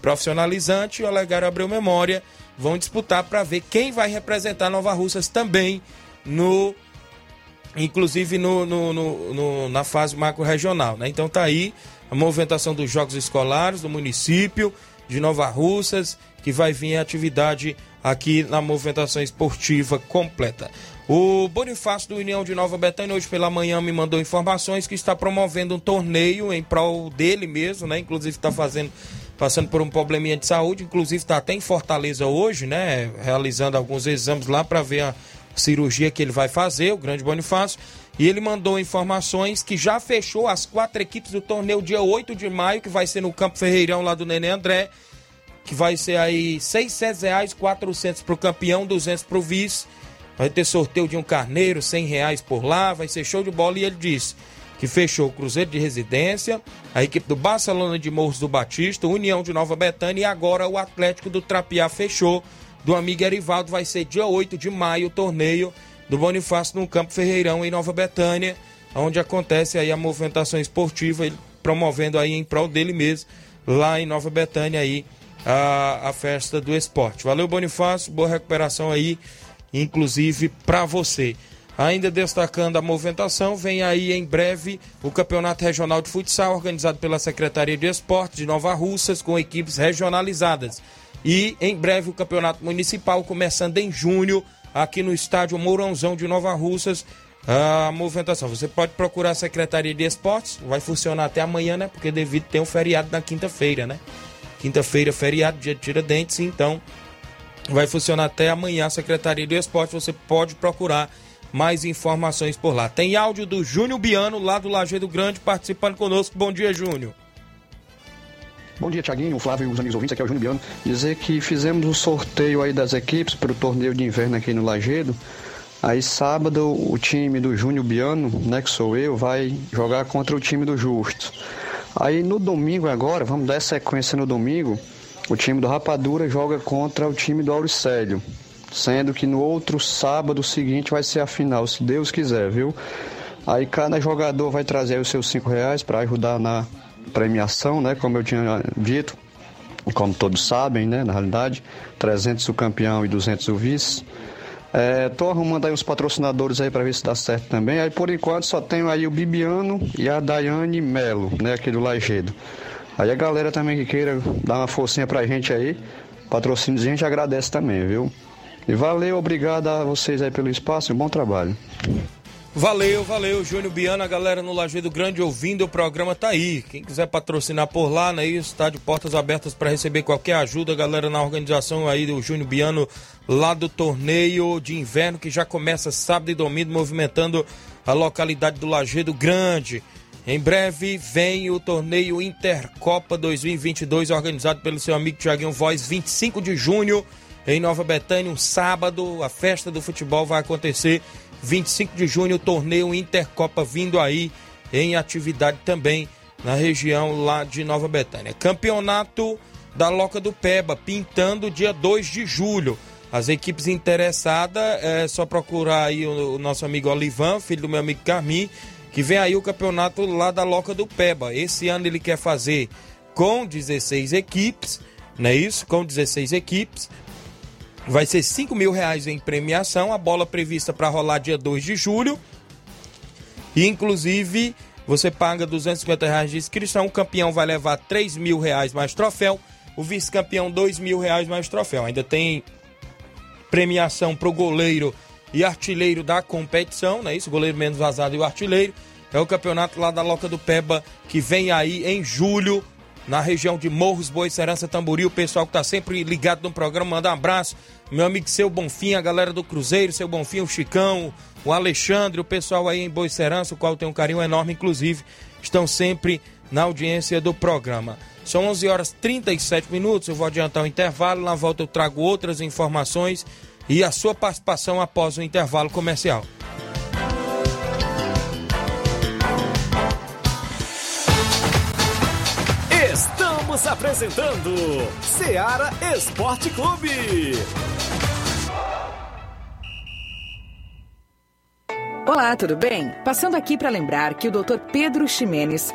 Profissionalizante, o Olegário abriu memória vão disputar para ver quem vai representar Nova Russas também no inclusive no, no, no, no na fase macro-regional. Né? Então tá aí a movimentação dos jogos escolares do município de Nova Russas, que vai vir a atividade aqui na movimentação esportiva completa. O Bonifácio do União de Nova Betânia hoje pela manhã me mandou informações que está promovendo um torneio em prol dele mesmo, né? Inclusive está fazendo passando por um probleminha de saúde, inclusive está até em Fortaleza hoje, né? Realizando alguns exames lá para ver a cirurgia que ele vai fazer, o grande Bonifácio. E ele mandou informações que já fechou as quatro equipes do torneio dia 8 de maio, que vai ser no Campo Ferreirão lá do Nenê André, que vai ser aí 600 reais, 400 para o campeão, 200 para o vice. Vai ter sorteio de um carneiro, 100 reais por lá, vai ser show de bola. E ele disse que fechou o Cruzeiro de Residência, a equipe do Barcelona de Morros do Batista, União de Nova Betânia e agora o Atlético do Trapiá fechou do amigo Erivaldo. Vai ser dia 8 de maio o torneio do Bonifácio no Campo Ferreirão, em Nova Betânia, onde acontece aí a movimentação esportiva, ele promovendo aí em prol dele mesmo, lá em Nova Betânia aí, a, a festa do esporte. Valeu, Bonifácio, boa recuperação aí, inclusive para você. Ainda destacando a movimentação, vem aí em breve o Campeonato Regional de Futsal, organizado pela Secretaria de Esportes de Nova Russas, com equipes regionalizadas. E em breve o Campeonato Municipal, começando em junho, aqui no estádio Mourãozão de Nova Russas. A movimentação. Você pode procurar a Secretaria de Esportes, vai funcionar até amanhã, né? Porque devido ter um feriado na quinta-feira, né? Quinta-feira, feriado, dia de Tiradentes, então vai funcionar até amanhã a Secretaria de Esportes. Você pode procurar mais informações por lá. Tem áudio do Júnior Biano, lá do Lajeado Grande, participando conosco. Bom dia, Júnior. Bom dia, Tiaguinho, Flávio e os amigos ouvintes, aqui é o Júnior Biano. Dizer que fizemos um sorteio aí das equipes para o torneio de inverno aqui no Lagedo. Aí sábado o time do Júnior Biano, né, que sou eu, vai jogar contra o time do Justo. Aí no domingo agora, vamos dar sequência no domingo, o time do Rapadura joga contra o time do Auricélio. Sendo que no outro sábado seguinte vai ser a final, se Deus quiser, viu? Aí cada jogador vai trazer os seus cinco reais para ajudar na premiação, né? Como eu tinha dito, como todos sabem, né? Na realidade, 300 o campeão e 200 o vice. É, tô arrumando aí uns patrocinadores aí para ver se dá certo também. Aí por enquanto só tenho aí o Bibiano e a Daiane Melo, né? Aqui do Lajedo. Aí a galera também que queira dar uma forcinha pra gente aí, patrocínio a gente agradece também, viu? E valeu, obrigado a vocês aí pelo espaço e bom trabalho. Valeu, valeu, Júnior Biana, a galera no Lajeado Grande ouvindo o programa tá aí. Quem quiser patrocinar por lá, né, isso, tá de portas abertas para receber qualquer ajuda, galera na organização aí do Júnior Biano lá do torneio de inverno que já começa sábado e domingo movimentando a localidade do Lajeado Grande. Em breve vem o torneio Intercopa 2022 organizado pelo seu amigo Tiaguinho Voz, 25 de junho em Nova Betânia, um sábado, a festa do futebol vai acontecer 25 de junho, o torneio Intercopa vindo aí em atividade também na região lá de Nova Betânia. Campeonato da Loca do Peba, pintando dia 2 de julho. As equipes interessadas, é só procurar aí o, o nosso amigo Olivan, filho do meu amigo Carmin, que vem aí o campeonato lá da Loca do Peba. Esse ano ele quer fazer com 16 equipes, não é isso? Com 16 equipes. Vai ser 5 mil reais em premiação, a bola prevista para rolar dia 2 de julho. E, inclusive, você paga 250 reais de inscrição, o campeão vai levar 3 mil reais mais troféu, o vice-campeão 2 mil reais mais troféu. Ainda tem premiação para o goleiro e artilheiro da competição, não é isso? O goleiro menos vazado e o artilheiro. É o campeonato lá da Loca do Peba que vem aí em julho na região de Morros, Boa Serança, Tamboril. O pessoal que está sempre ligado no programa, manda um abraço. Meu amigo Seu Bonfim, a galera do Cruzeiro, Seu Bonfim, o Chicão, o Alexandre, o pessoal aí em Boa Serança, o qual tem um carinho enorme, inclusive, estão sempre na audiência do programa. São 11 horas 37 minutos, eu vou adiantar o intervalo, na volta eu trago outras informações e a sua participação após o intervalo comercial. Apresentando Seara Esporte Clube. Olá, tudo bem? Passando aqui para lembrar que o Dr. Pedro Ximenes,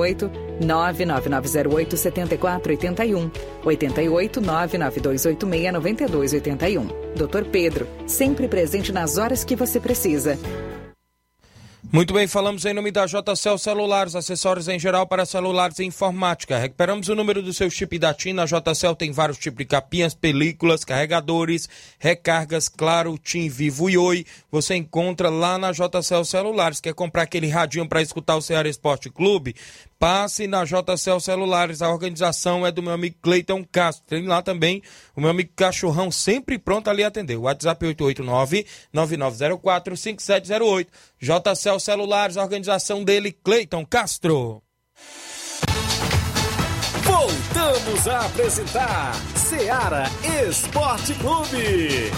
99908 7481 88 99286 9281. Dr. Pedro, sempre presente nas horas que você precisa. Muito bem, falamos em nome da JCL Celulares, acessórios em geral para celulares e informática. Recuperamos o número do seu chip da TIM. Na JCL tem vários tipos de capinhas, películas, carregadores, recargas, claro, TIM, Vivo e Oi. Você encontra lá na JCL Celulares. Quer comprar aquele radinho para escutar o Ceará Esporte Clube? Passe na JCL Celulares, a organização é do meu amigo Cleiton Castro. Tem lá também o meu amigo Cachorrão, sempre pronto ali atender. WhatsApp 889-9904-5708. JCL Celulares, a organização dele, Cleiton Castro. Voltamos a apresentar Seara Esporte Clube.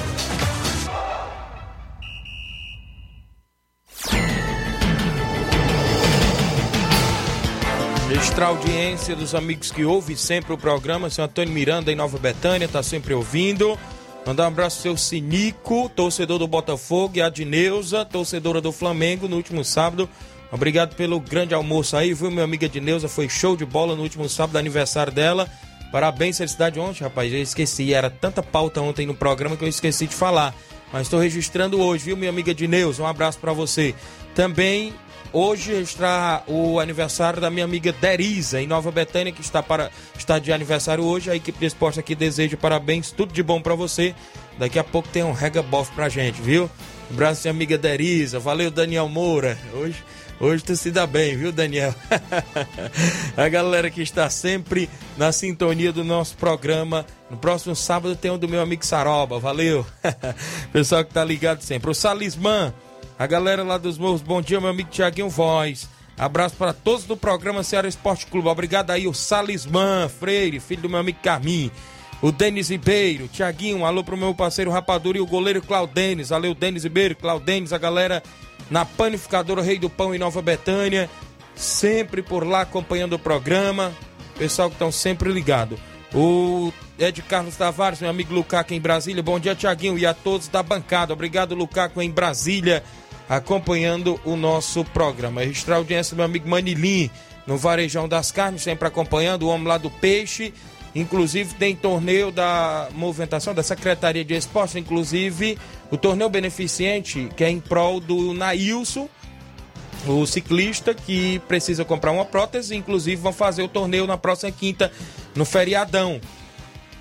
Extra audiência dos amigos que ouvem sempre o programa, seu Antônio Miranda em Nova Betânia, tá sempre ouvindo. Mandar um abraço ao seu Sinico, torcedor do Botafogo, e a Dineuza, torcedora do Flamengo, no último sábado. Obrigado pelo grande almoço aí, viu, minha amiga Dineuza? Foi show de bola no último sábado, aniversário dela. Parabéns, felicidade ontem, rapaz. Eu esqueci, era tanta pauta ontem no programa que eu esqueci de falar. Mas estou registrando hoje, viu, minha amiga Dineuza? Um abraço para você. Também Hoje está o aniversário da minha amiga Deriza, em Nova Betânia, que está, para, está de aniversário hoje. A equipe de esporte aqui deseja parabéns, tudo de bom para você. Daqui a pouco tem um rega bof pra gente, viu? Um abraço minha amiga Deriza. Valeu, Daniel Moura. Hoje, hoje tu se dá bem, viu, Daniel? a galera que está sempre na sintonia do nosso programa. No próximo sábado tem um do meu amigo Saroba. Valeu. Pessoal que tá ligado sempre. O Salismã a galera lá dos Morros, bom dia, meu amigo Tiaguinho Voz. Abraço para todos do programa Ceará Esporte Clube. Obrigado aí, o Salismã Freire, filho do meu amigo Carmim. O Denis Ribeiro, Tiaguinho, alô pro meu parceiro Rapadura e o goleiro Claudenis. Valeu, Denis Ribeiro, Claudenis, a galera na panificadora Rei do Pão em Nova Betânia. Sempre por lá acompanhando o programa. Pessoal que estão sempre ligado. O Ed Carlos Tavares, meu amigo Lucaco em Brasília. Bom dia, Tiaguinho, e a todos da bancada. Obrigado, Lucaco em Brasília acompanhando o nosso programa. Registrar audiência do meu amigo Manilim, no Varejão das Carnes, sempre acompanhando, o homem lá do Peixe. Inclusive tem torneio da movimentação da Secretaria de Esporte, inclusive o torneio beneficente que é em prol do Nailson, o ciclista que precisa comprar uma prótese, inclusive vão fazer o torneio na próxima quinta, no feriadão.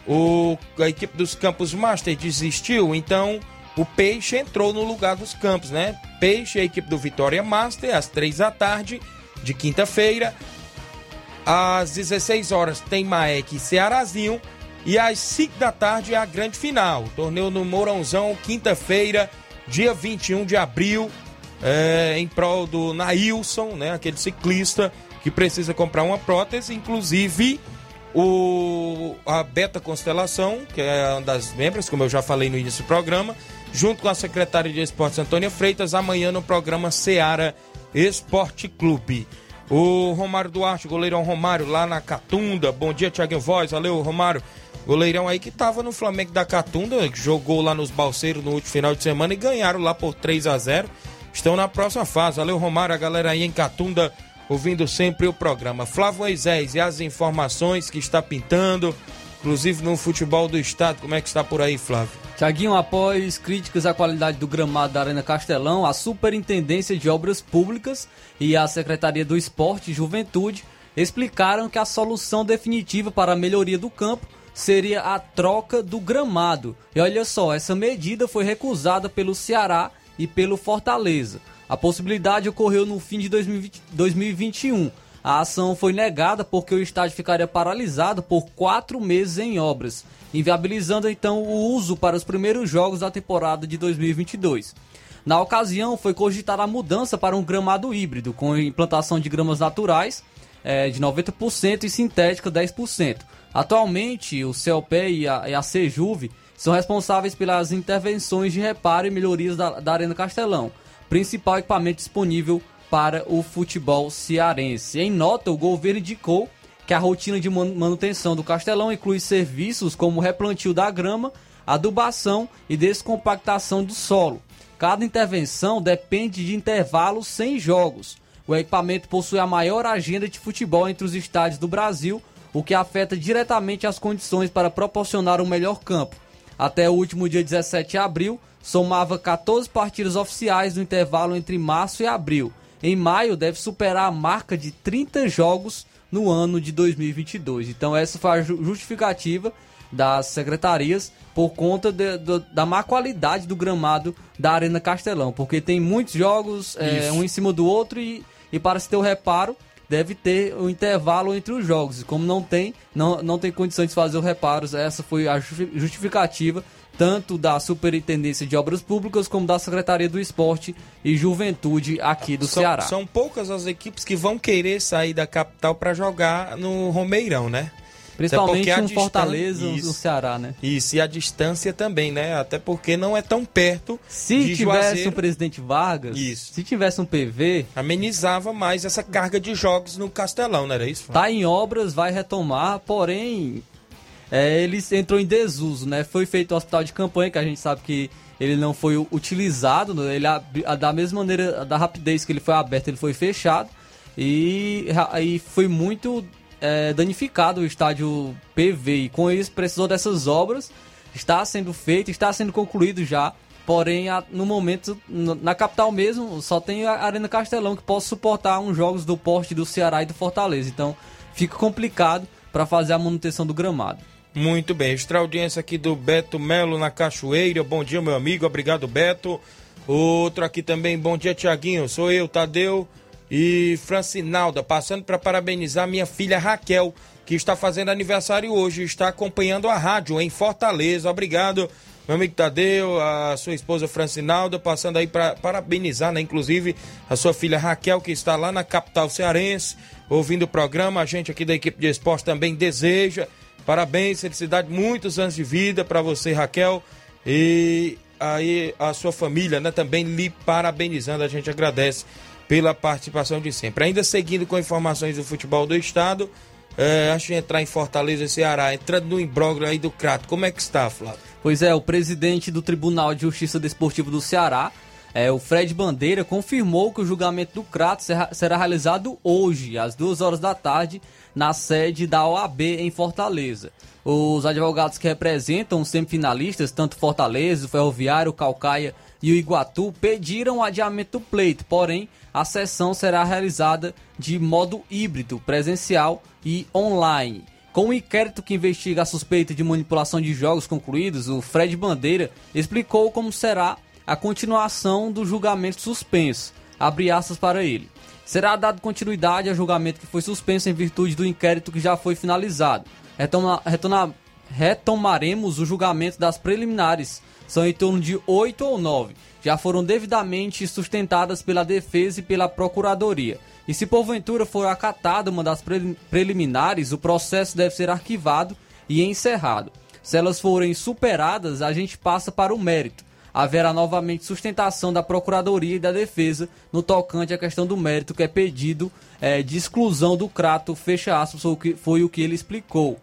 O, a equipe dos Campos Master desistiu, então o Peixe entrou no lugar dos Campos, né? Peixe, a equipe do Vitória Master, às três da tarde de quinta-feira. Às 16 horas tem Maek e Cearazinho. E às 5 da tarde é a grande final. Torneio no Mourãozão, quinta-feira, dia 21 de abril, é, em prol do Nailson, né? Aquele ciclista que precisa comprar uma prótese. Inclusive, o, a Beta Constelação, que é uma das membros, como eu já falei no início do programa, junto com a secretária de Esportes Antônia Freitas, amanhã no programa Seara Esporte Clube. O Romário Duarte, goleirão Romário, lá na Catunda. Bom dia, Thiago Voz. Valeu, Romário. Goleirão aí que tava no Flamengo da Catunda, que jogou lá nos Balseiros no último final de semana e ganharam lá por 3 a 0 Estão na próxima fase. Valeu, Romário, a galera aí em Catunda, ouvindo sempre o programa. Flávio Moisés e as informações que está pintando, inclusive no futebol do estado. Como é que está por aí, Flávio? Tiaguinho, após críticas à qualidade do gramado da Arena Castelão, a Superintendência de Obras Públicas e a Secretaria do Esporte e Juventude explicaram que a solução definitiva para a melhoria do campo seria a troca do gramado. E olha só, essa medida foi recusada pelo Ceará e pelo Fortaleza. A possibilidade ocorreu no fim de 2020, 2021. A ação foi negada porque o estádio ficaria paralisado por quatro meses em obras inviabilizando então o uso para os primeiros jogos da temporada de 2022. Na ocasião, foi cogitada a mudança para um gramado híbrido, com implantação de gramas naturais é, de 90% e sintética 10%. Atualmente, o CELPE e a, e a são responsáveis pelas intervenções de reparo e melhorias da, da Arena Castelão, principal equipamento disponível para o futebol cearense. Em nota, o governo indicou que a rotina de manutenção do Castelão inclui serviços como replantio da grama, adubação e descompactação do solo. Cada intervenção depende de intervalos sem jogos. O equipamento possui a maior agenda de futebol entre os estádios do Brasil, o que afeta diretamente as condições para proporcionar um melhor campo. Até o último dia 17 de abril, somava 14 partidas oficiais no intervalo entre março e abril. Em maio, deve superar a marca de 30 jogos no ano de 2022. Então, essa foi a justificativa das secretarias por conta de, de, da má qualidade do gramado da Arena Castelão, porque tem muitos jogos é, um em cima do outro e, e para se ter o reparo deve ter o um intervalo entre os jogos. E como não tem, não, não tem condições de fazer os reparos, essa foi a justificativa tanto da Superintendência de Obras Públicas como da Secretaria do Esporte e Juventude aqui do são, Ceará. São poucas as equipes que vão querer sair da capital para jogar no Romeirão, né? Principalmente um distan... Fortaleza isso, no Ceará, né? Isso, e a distância também, né? Até porque não é tão perto Se tivesse Juazeiro. um presidente Vargas, isso. se tivesse um PV... Amenizava mais essa carga de jogos no Castelão, não era isso? Tá em obras, vai retomar, porém... É, ele entrou em desuso, né? Foi feito o hospital de campanha, que a gente sabe que ele não foi utilizado, né? ele da mesma maneira, da rapidez que ele foi aberto, ele foi fechado e, e foi muito é, danificado o estádio PV e com isso precisou dessas obras. Está sendo feito, está sendo concluído já. Porém, no momento, na capital mesmo, só tem a Arena Castelão que possa suportar uns jogos do Porte do Ceará e do Fortaleza. Então, fica complicado para fazer a manutenção do gramado. Muito bem, extra audiência aqui do Beto Melo na Cachoeira. Bom dia, meu amigo. Obrigado, Beto. Outro aqui também. Bom dia, Tiaguinho. Sou eu, Tadeu e Francinalda, passando para parabenizar minha filha Raquel, que está fazendo aniversário hoje, está acompanhando a rádio em Fortaleza. Obrigado, meu amigo Tadeu, a sua esposa Francinalda, passando aí para parabenizar, né, inclusive a sua filha Raquel, que está lá na capital cearense, ouvindo o programa. A gente aqui da equipe de esporte também deseja. Parabéns, felicidade, muitos anos de vida para você, Raquel. E aí a sua família, né, também lhe parabenizando. A gente agradece pela participação de sempre. Ainda seguindo com informações do futebol do estado, é, acho que entrar em Fortaleza, Ceará, entrando no imbróglio aí do Crato. Como é que está, Flávio? Pois é, o presidente do Tribunal de Justiça Desportivo do Ceará, é, o Fred Bandeira, confirmou que o julgamento do Crato será, será realizado hoje, às duas horas da tarde, na sede da OAB em Fortaleza. Os advogados que representam os semifinalistas, tanto Fortaleza, o Ferroviário, o Calcaia e o Iguatu, pediram o adiamento do pleito, porém a sessão será realizada de modo híbrido, presencial e online. Com o inquérito que investiga a suspeita de manipulação de jogos concluídos, o Fred Bandeira explicou como será a continuação do julgamento suspenso. Abre aspas para ele. Será dado continuidade ao julgamento que foi suspenso em virtude do inquérito que já foi finalizado. Retoma, retoma, retomaremos o julgamento das preliminares. São em torno de 8 ou 9 já foram devidamente sustentadas pela defesa e pela procuradoria. E se porventura for acatada uma das preliminares, o processo deve ser arquivado e encerrado. Se elas forem superadas, a gente passa para o mérito. Haverá novamente sustentação da Procuradoria e da Defesa no tocante à questão do mérito que é pedido é, de exclusão do crato, fecha aspas, foi o que, ele explicou.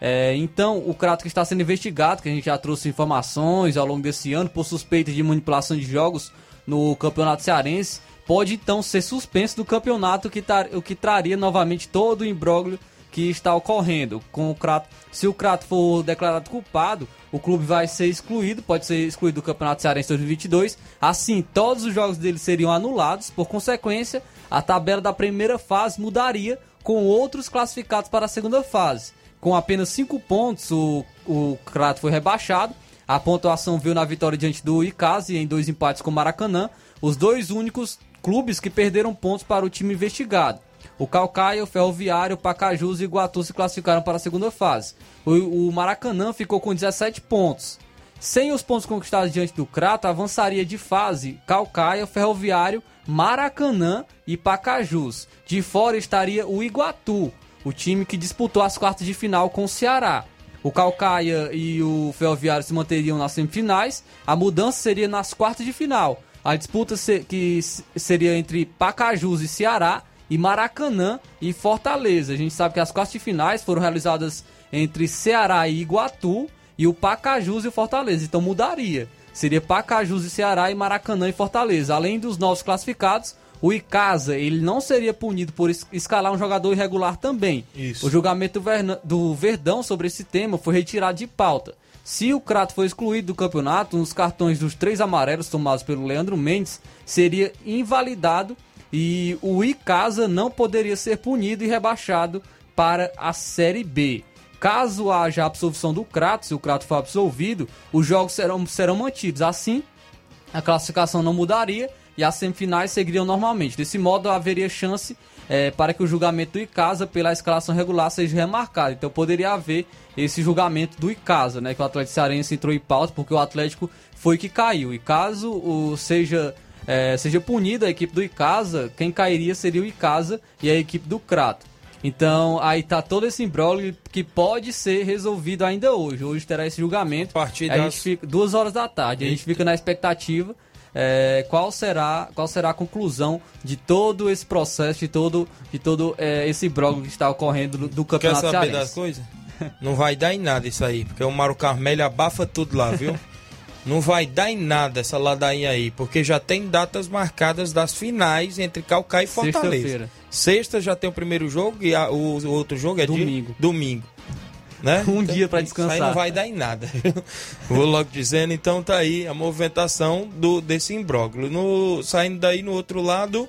É, então, o Crato que está sendo investigado, que a gente já trouxe informações ao longo desse ano por suspeita de manipulação de jogos no Campeonato Cearense, pode então ser suspenso do campeonato, que tar, o que traria novamente todo o imbróglio que está ocorrendo. Com o Crato, se o Crato for declarado culpado, o clube vai ser excluído, pode ser excluído do Campeonato Cearense 2022. Assim, todos os jogos dele seriam anulados. Por consequência, a tabela da primeira fase mudaria com outros classificados para a segunda fase. Com apenas 5 pontos, o, o Crato foi rebaixado. A pontuação veio na vitória diante do Icasa em dois empates com o Maracanã. Os dois únicos clubes que perderam pontos para o time investigado. O Calcaia, o Ferroviário, o Pacajus e o Iguatu se classificaram para a segunda fase. O, o Maracanã ficou com 17 pontos. Sem os pontos conquistados diante do Crato, avançaria de fase Calcaia, Ferroviário, Maracanã e Pacajus. De fora estaria o Iguatu, o time que disputou as quartas de final com o Ceará. O Calcaia e o Ferroviário se manteriam nas semifinais. A mudança seria nas quartas de final. A disputa que seria entre Pacajus e Ceará e Maracanã e Fortaleza. A gente sabe que as quartas de finais foram realizadas entre Ceará e Iguatu e o Pacajus e o Fortaleza. Então mudaria. Seria Pacajus e Ceará e Maracanã e Fortaleza. Além dos novos classificados, o Icasa, ele não seria punido por escalar um jogador irregular também. Isso. O julgamento do Verdão sobre esse tema foi retirado de pauta. Se o Crato for excluído do campeonato, os cartões dos três amarelos tomados pelo Leandro Mendes seria invalidado e o Icasa não poderia ser punido e rebaixado para a Série B. Caso haja absolvição do Crato, se o Crato for absolvido, os jogos serão, serão mantidos. Assim, a classificação não mudaria e as semifinais seguiriam normalmente. Desse modo, haveria chance é, para que o julgamento do Icasa pela escalação regular seja remarcado. Então poderia haver esse julgamento do Icasa, né? Que o Atlético Cearense entrou em pauta porque o Atlético foi que caiu. E caso o seja é, seja punida a equipe do Icasa, quem cairia seria o Icasa e a equipe do Crato. Então, aí tá todo esse imbróglio que pode ser resolvido ainda hoje. Hoje terá esse julgamento. A partir das... a gente fica, duas horas da tarde. A gente fica na expectativa é, qual será qual será a conclusão de todo esse processo, de todo, de todo é, esse imbróglio que está ocorrendo do, do campeonato Quer saber cearense. das coisas? Não vai dar em nada isso aí, porque o Mauro Carmelho abafa tudo lá, viu? Não vai dar em nada essa ladainha aí, porque já tem datas marcadas das finais entre Calcaia e Fortaleza. Sexta já tem o primeiro jogo e a, o, o, outro jogo é domingo. domingo. Né? Um então, dia para descansar. Isso aí não vai dar em nada. Vou logo dizendo, então tá aí a movimentação do desse imbróglio. No, saindo daí no outro lado,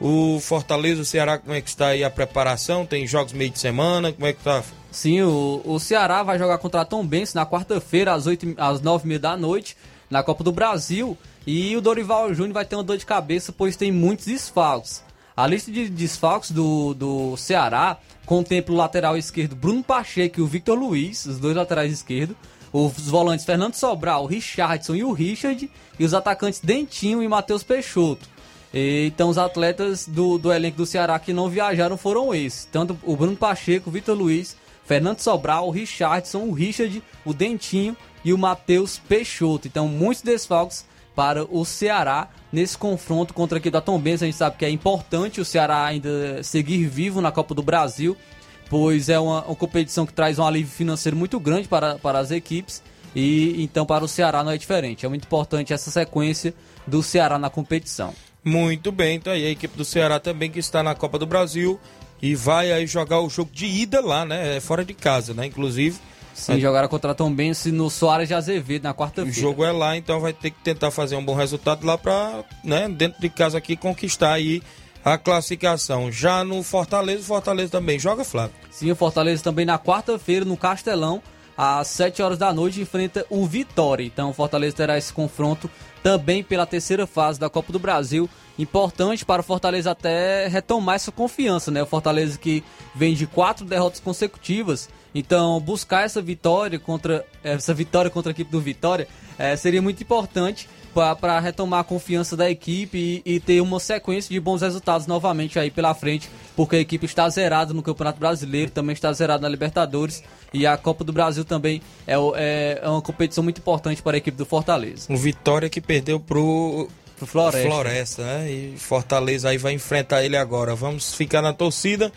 o Fortaleza, o Ceará, como é que está aí a preparação? Tem jogos meio de semana, como é que tá? Sim, o, o Ceará vai jogar contra a Tom Benz na quarta-feira, às, 8, às 9h30 da noite, na Copa do Brasil. E o Dorival Júnior vai ter uma dor de cabeça, pois tem muitos desfalques. A lista de desfalques do, do Ceará contempla o lateral esquerdo Bruno Pacheco e o Victor Luiz, os dois laterais esquerdos. Os volantes Fernando Sobral, Richardson e o Richard. E os atacantes Dentinho e Matheus Peixoto. Então os atletas do, do elenco do Ceará que não viajaram foram esses. Tanto o Bruno Pacheco, o Vitor Luiz, Fernando Sobral, o Richardson, o Richard, o Dentinho e o Matheus Peixoto. Então muitos desfalques para o Ceará nesse confronto contra a equipe da Tombense. A gente sabe que é importante o Ceará ainda seguir vivo na Copa do Brasil, pois é uma, uma competição que traz um alívio financeiro muito grande para, para as equipes. E então para o Ceará não é diferente. É muito importante essa sequência do Ceará na competição. Muito bem, então aí a equipe do Ceará também que está na Copa do Brasil e vai aí jogar o jogo de ida lá, né? É fora de casa, né? Inclusive. Sim, é... jogaram contra Tom Bense no Soares de Azevedo na quarta-feira. O jogo é lá, então vai ter que tentar fazer um bom resultado lá para, né, dentro de casa aqui conquistar aí a classificação. Já no Fortaleza, o Fortaleza também joga, Flávio. Sim, o Fortaleza também na quarta-feira no Castelão, às 7 horas da noite, enfrenta o Vitória. Então o Fortaleza terá esse confronto também pela terceira fase da Copa do Brasil. Importante para o Fortaleza até retomar essa confiança, né? O Fortaleza que vem de quatro derrotas consecutivas. Então, buscar essa vitória contra essa vitória contra a equipe do Vitória é, seria muito importante para retomar a confiança da equipe e, e, ter uma sequência de bons resultados novamente aí pela frente, porque a equipe está zerada no Campeonato Brasileiro, também está zerada na Libertadores e a Copa do Brasil também é, é, é uma competição muito importante para a equipe do Fortaleza. O Vitória que perdeu pro pro Floresta. Floresta, né? E Fortaleza aí vai enfrentar ele agora. Vamos ficar na torcida,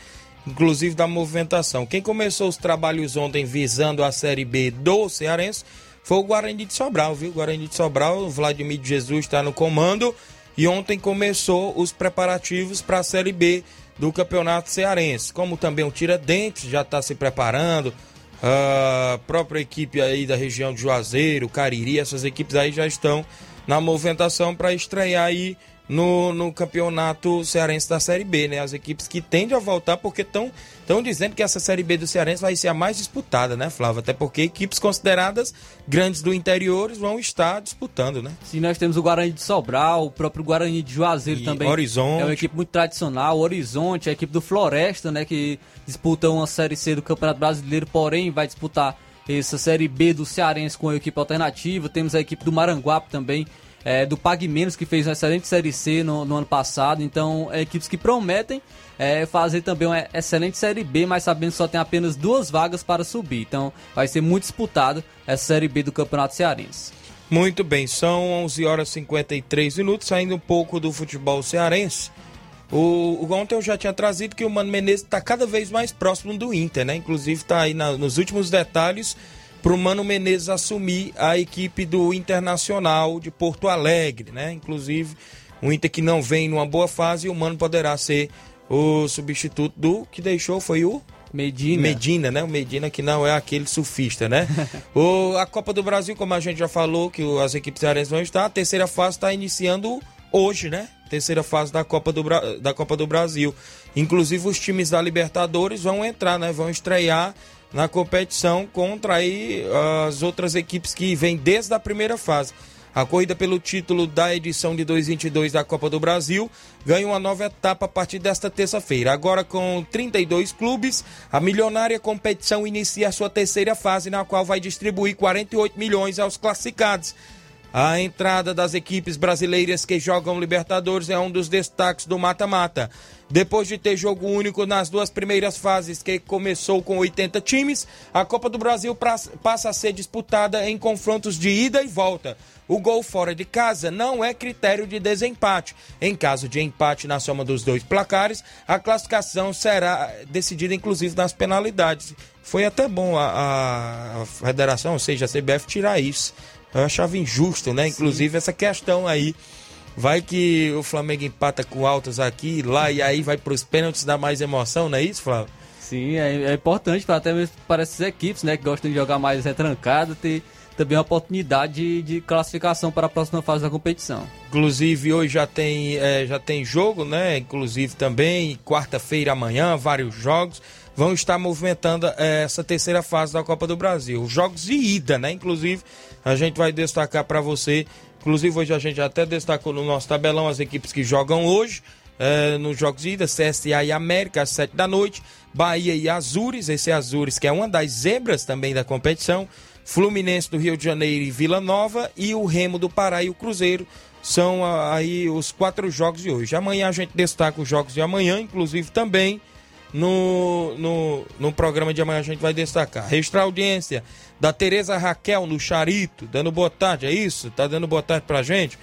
inclusive da movimentação. Quem começou os trabalhos ontem visando a Série B do Cearense foi o Guarani de Sobral, viu? Guarani de Sobral, o Vladimir Jesus está no comando e ontem começou os preparativos para a Série B do Campeonato Cearense. Como também o Tiradentes já está se preparando, a própria equipe aí da região de Juazeiro, Cariri, essas equipes aí já estão na movimentação para estrear aí no, no campeonato cearense da Série B, né? As equipes que tendem a voltar porque estão estão dizendo que essa Série B do Cearense vai ser a mais disputada, né, Flávio? Até porque equipes consideradas grandes do interior vão estar disputando, né? Sim, nós temos o Guarani de Sobral, o próprio Guarani de Juazeiro e também. Horizonte. É uma equipe muito tradicional. O Horizonte, a equipe do Floresta, né, que disputa uma Série C do Campeonato Brasileiro, porém vai disputar essa Série B do Cearense com a equipe alternativa. Temos a equipe do Maranguape também, é, do Pague Menos, que fez uma excelente Série C no, no ano passado. Então, é, equipes que prometem é, fazer também uma excelente Série B, mas sabendo que só tem apenas duas vagas para subir. Então, vai ser muito disputado essa Série B do Campeonato Cearense. Muito bem, são 11 horas e 53 minutos, saindo um pouco do futebol cearense. O, o, ontem eu já tinha trazido que o Mano Menezes está cada vez mais próximo do Inter, né? Inclusive está aí na, nos últimos detalhes para o Mano Menezes assumir a equipe do Internacional de Porto Alegre, né? Inclusive, o Inter que não vem numa boa fase o Mano poderá ser o substituto do que deixou foi o Medina. Medina, né? O Medina que não é aquele surfista, né? o, a Copa do Brasil, como a gente já falou, que as equipes aéreas vão estar, a terceira fase está iniciando hoje, né? Terceira fase da Copa do, da Copa do Brasil. Inclusive os times da Libertadores vão entrar, né? Vão estrear na competição contra aí as outras equipes que vêm desde a primeira fase. A corrida pelo título da edição de 2022 da Copa do Brasil ganha uma nova etapa a partir desta terça-feira. Agora com 32 clubes, a milionária competição inicia a sua terceira fase, na qual vai distribuir 48 milhões aos classificados. A entrada das equipes brasileiras que jogam Libertadores é um dos destaques do mata-mata. Depois de ter jogo único nas duas primeiras fases, que começou com 80 times, a Copa do Brasil passa a ser disputada em confrontos de ida e volta. O gol fora de casa não é critério de desempate. Em caso de empate na soma dos dois placares, a classificação será decidida inclusive nas penalidades. Foi até bom a, a federação, ou seja, a CBF, tirar isso eu achava injusto, né? Inclusive Sim. essa questão aí. Vai que o Flamengo empata com altos aqui, lá e aí vai para os pênaltis dar mais emoção, não é isso, Flávio? Sim, é, é importante para até mesmo para essas equipes, né, que gostam de jogar mais retrancado, ter também a oportunidade de, de, classificação para a próxima fase da competição. Inclusive hoje já tem, é, já tem jogo, né? Inclusive também quarta-feira amanhã vários jogos vão estar movimentando é, essa terceira fase da Copa do Brasil. Jogos de ida, né? Inclusive a gente vai destacar para você. Inclusive, hoje a gente até destacou no nosso tabelão as equipes que jogam hoje. É, nos jogos de ida, CSA e América às 7 da noite, Bahia e Azures, esse Azures que é uma das zebras também da competição, Fluminense do Rio de Janeiro e Vila Nova e o Remo do Pará e o Cruzeiro são aí os quatro jogos de hoje. Amanhã a gente destaca os jogos de amanhã, inclusive também no, no, no programa de amanhã a gente vai destacar. Registrar a audiência da Tereza Raquel no Charito, dando boa tarde, é isso? Tá dando boa tarde pra gente?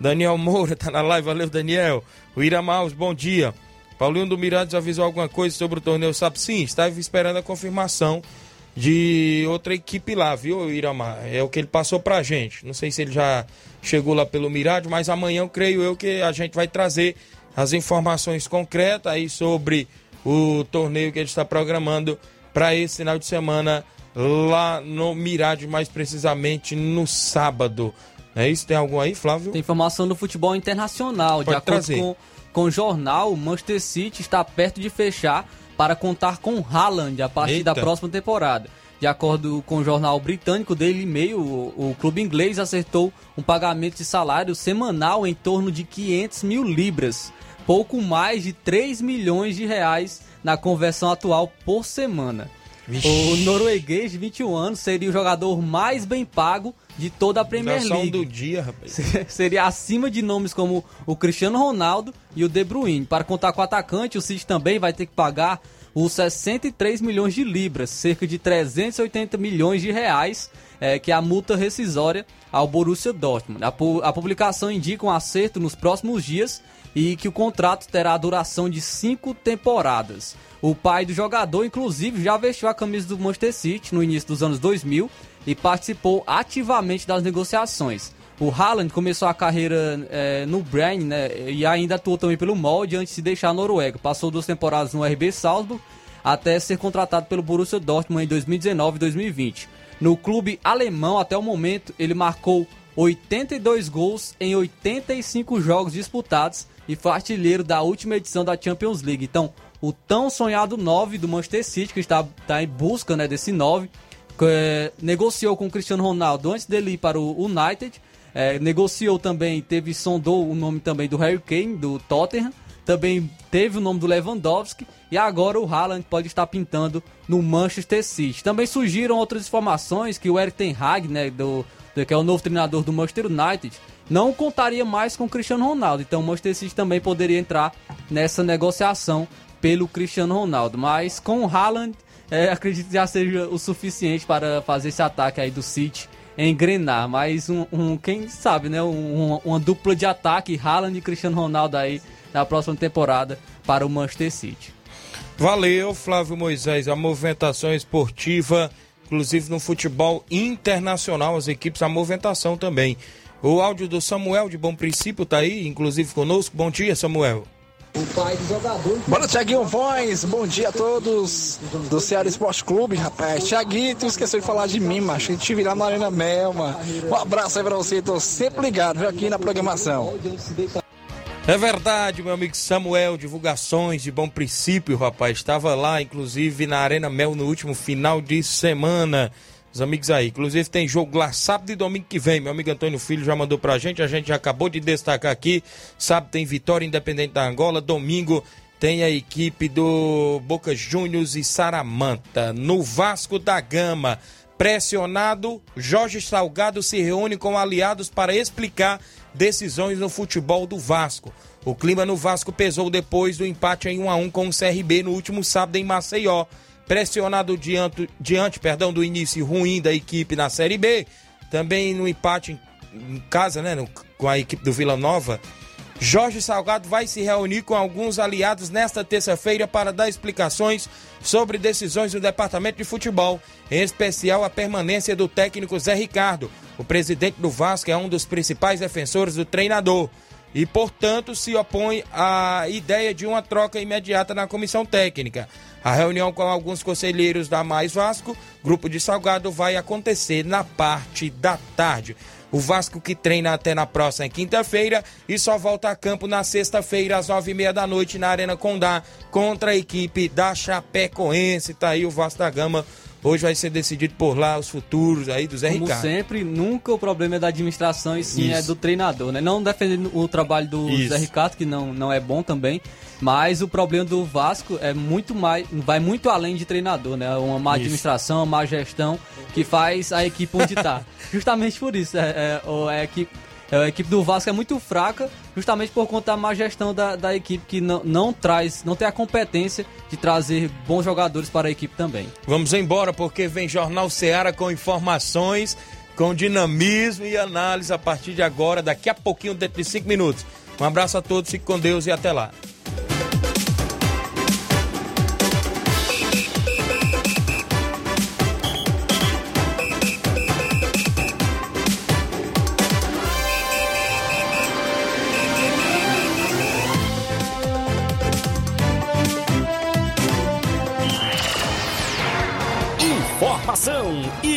Daniel Moura tá na live, valeu Daniel. O Ira Maus, bom dia. Paulinho do Mirades avisou alguma coisa sobre o torneio Sabe? Sim, estava esperando a confirmação de outra equipe lá, viu, Iramar? É o que ele passou pra gente. Não sei se ele já chegou lá pelo Mirade, mas amanhã eu creio eu que a gente vai trazer as informações concretas aí sobre o torneio que ele está programando para esse final de semana lá no Mirade, mais precisamente no sábado. É isso? Tem algum aí, Flávio? Tem informação do futebol internacional. Pode de acordo trazer. com, com o jornal, o Manchester City está perto de fechar para contar com Haaland a partir Eita. da próxima temporada. De acordo com o jornal britânico Daily Mail, o, o, clube inglês acertou um pagamento de salário semanal em torno de 500 mil libras, pouco mais de 3 milhões de reais na conversão atual por semana. Vixe. O norueguês de 21 anos seria o jogador mais bem pago de toda a Premier League. do dia, rapaz. seria acima de nomes como o Cristiano Ronaldo e o De Bruyne. Para contar com o atacante, o City também vai ter que pagar os 63 milhões de libras, cerca de 380 milhões de reais, é, que é a multa rescisória ao Borussia Dortmund. A, pu a publicação indica um acerto nos próximos dias e que o contrato terá a duração de cinco temporadas. O pai do jogador, inclusive, já vestiu a camisa do Manchester City no início dos anos 2000 e participou ativamente das negociações. O Haaland começou a carreira é, no Brain né, e ainda atuou também pelo molde antes de deixar a Noruega. Passou duas temporadas no RB Salzburg até ser contratado pelo Borussia Dortmund em 2019 e 2020. No clube alemão, até o momento, ele marcou 82 gols em 85 jogos disputados e foi artilheiro da última edição da Champions League. Então, o tão sonhado 9 do Manchester City, que está, está em busca né, desse 9, é, negociou com o Cristiano Ronaldo antes dele ir para o United, é, negociou também, teve sondou o nome também do Harry Kane, do Tottenham, também teve o nome do Lewandowski e agora o Haaland pode estar pintando no Manchester City. Também surgiram outras informações que o Eric Ten Hag, né, do, do, que é o novo treinador do Manchester United, não contaria mais com o Cristiano Ronaldo. Então o Manchester City também poderia entrar nessa negociação pelo Cristiano Ronaldo. Mas com o Haaland, é, acredito que já seja o suficiente para fazer esse ataque aí do City engrenar. Mas um, um quem sabe, né? Um, uma dupla de ataque, Haaland e Cristiano Ronaldo aí na próxima temporada para o Manchester City. Valeu, Flávio Moisés. A movimentação esportiva, inclusive no futebol internacional, as equipes, a movimentação também. O áudio do Samuel de Bom Princípio tá aí, inclusive conosco. Bom dia, Samuel. O pai do jogador. Bora, Tiaguinho Voz. Bom dia a todos do Ceará Esporte Clube, rapaz. Tiaguinho, tu esqueceu de falar de mim, macho. A gente te virar na Arena Melma. Um abraço aí pra você. Tô sempre ligado, viu, aqui na programação. É verdade, meu amigo Samuel, divulgações de bom princípio, rapaz. Estava lá, inclusive, na Arena Mel no último final de semana. Os amigos aí. Inclusive tem jogo lá sábado e domingo que vem. Meu amigo Antônio Filho já mandou pra gente. A gente já acabou de destacar aqui. Sábado tem Vitória Independente da Angola. Domingo tem a equipe do Boca Juniors e Saramanta. No Vasco da Gama. Pressionado, Jorge Salgado se reúne com aliados para explicar decisões no futebol do Vasco. O clima no Vasco pesou depois do empate em 1 a 1 com o CRB no último sábado em Maceió. Pressionado diante, diante perdão, do início ruim da equipe na Série B, também no empate em, em casa, né, no, com a equipe do Vila Nova, Jorge Salgado vai se reunir com alguns aliados nesta terça-feira para dar explicações sobre decisões do departamento de futebol, em especial a permanência do técnico Zé Ricardo. O presidente do Vasco é um dos principais defensores do treinador e, portanto, se opõe à ideia de uma troca imediata na comissão técnica. A reunião com alguns conselheiros da Mais Vasco, grupo de Salgado, vai acontecer na parte da tarde. O Vasco que treina até na próxima quinta-feira e só volta a campo na sexta-feira às nove e meia da noite na Arena Condá contra a equipe da Chapecoense. Tá aí o Vasco da Gama Hoje vai ser decidido por lá os futuros aí do Zé Como Ricardo. sempre, nunca o problema é da administração e sim Isso. é do treinador, né? Não defendendo o trabalho do Isso. Zé Ricardo, que não, não é bom também, mas o problema do Vasco é muito mais, vai muito além de treinador, né? Uma má administração, uma má gestão que faz a equipe onde tá. Justamente por isso, é, é, é a equipe, é, a equipe do Vasco é muito fraca, justamente por conta da má gestão da, da equipe que não, não traz, não tem a competência de trazer bons jogadores para a equipe também. Vamos embora porque vem Jornal Seara com informações, com dinamismo e análise a partir de agora, daqui a pouquinho, dentro de cinco minutos. Um abraço a todos, fique com Deus e até lá.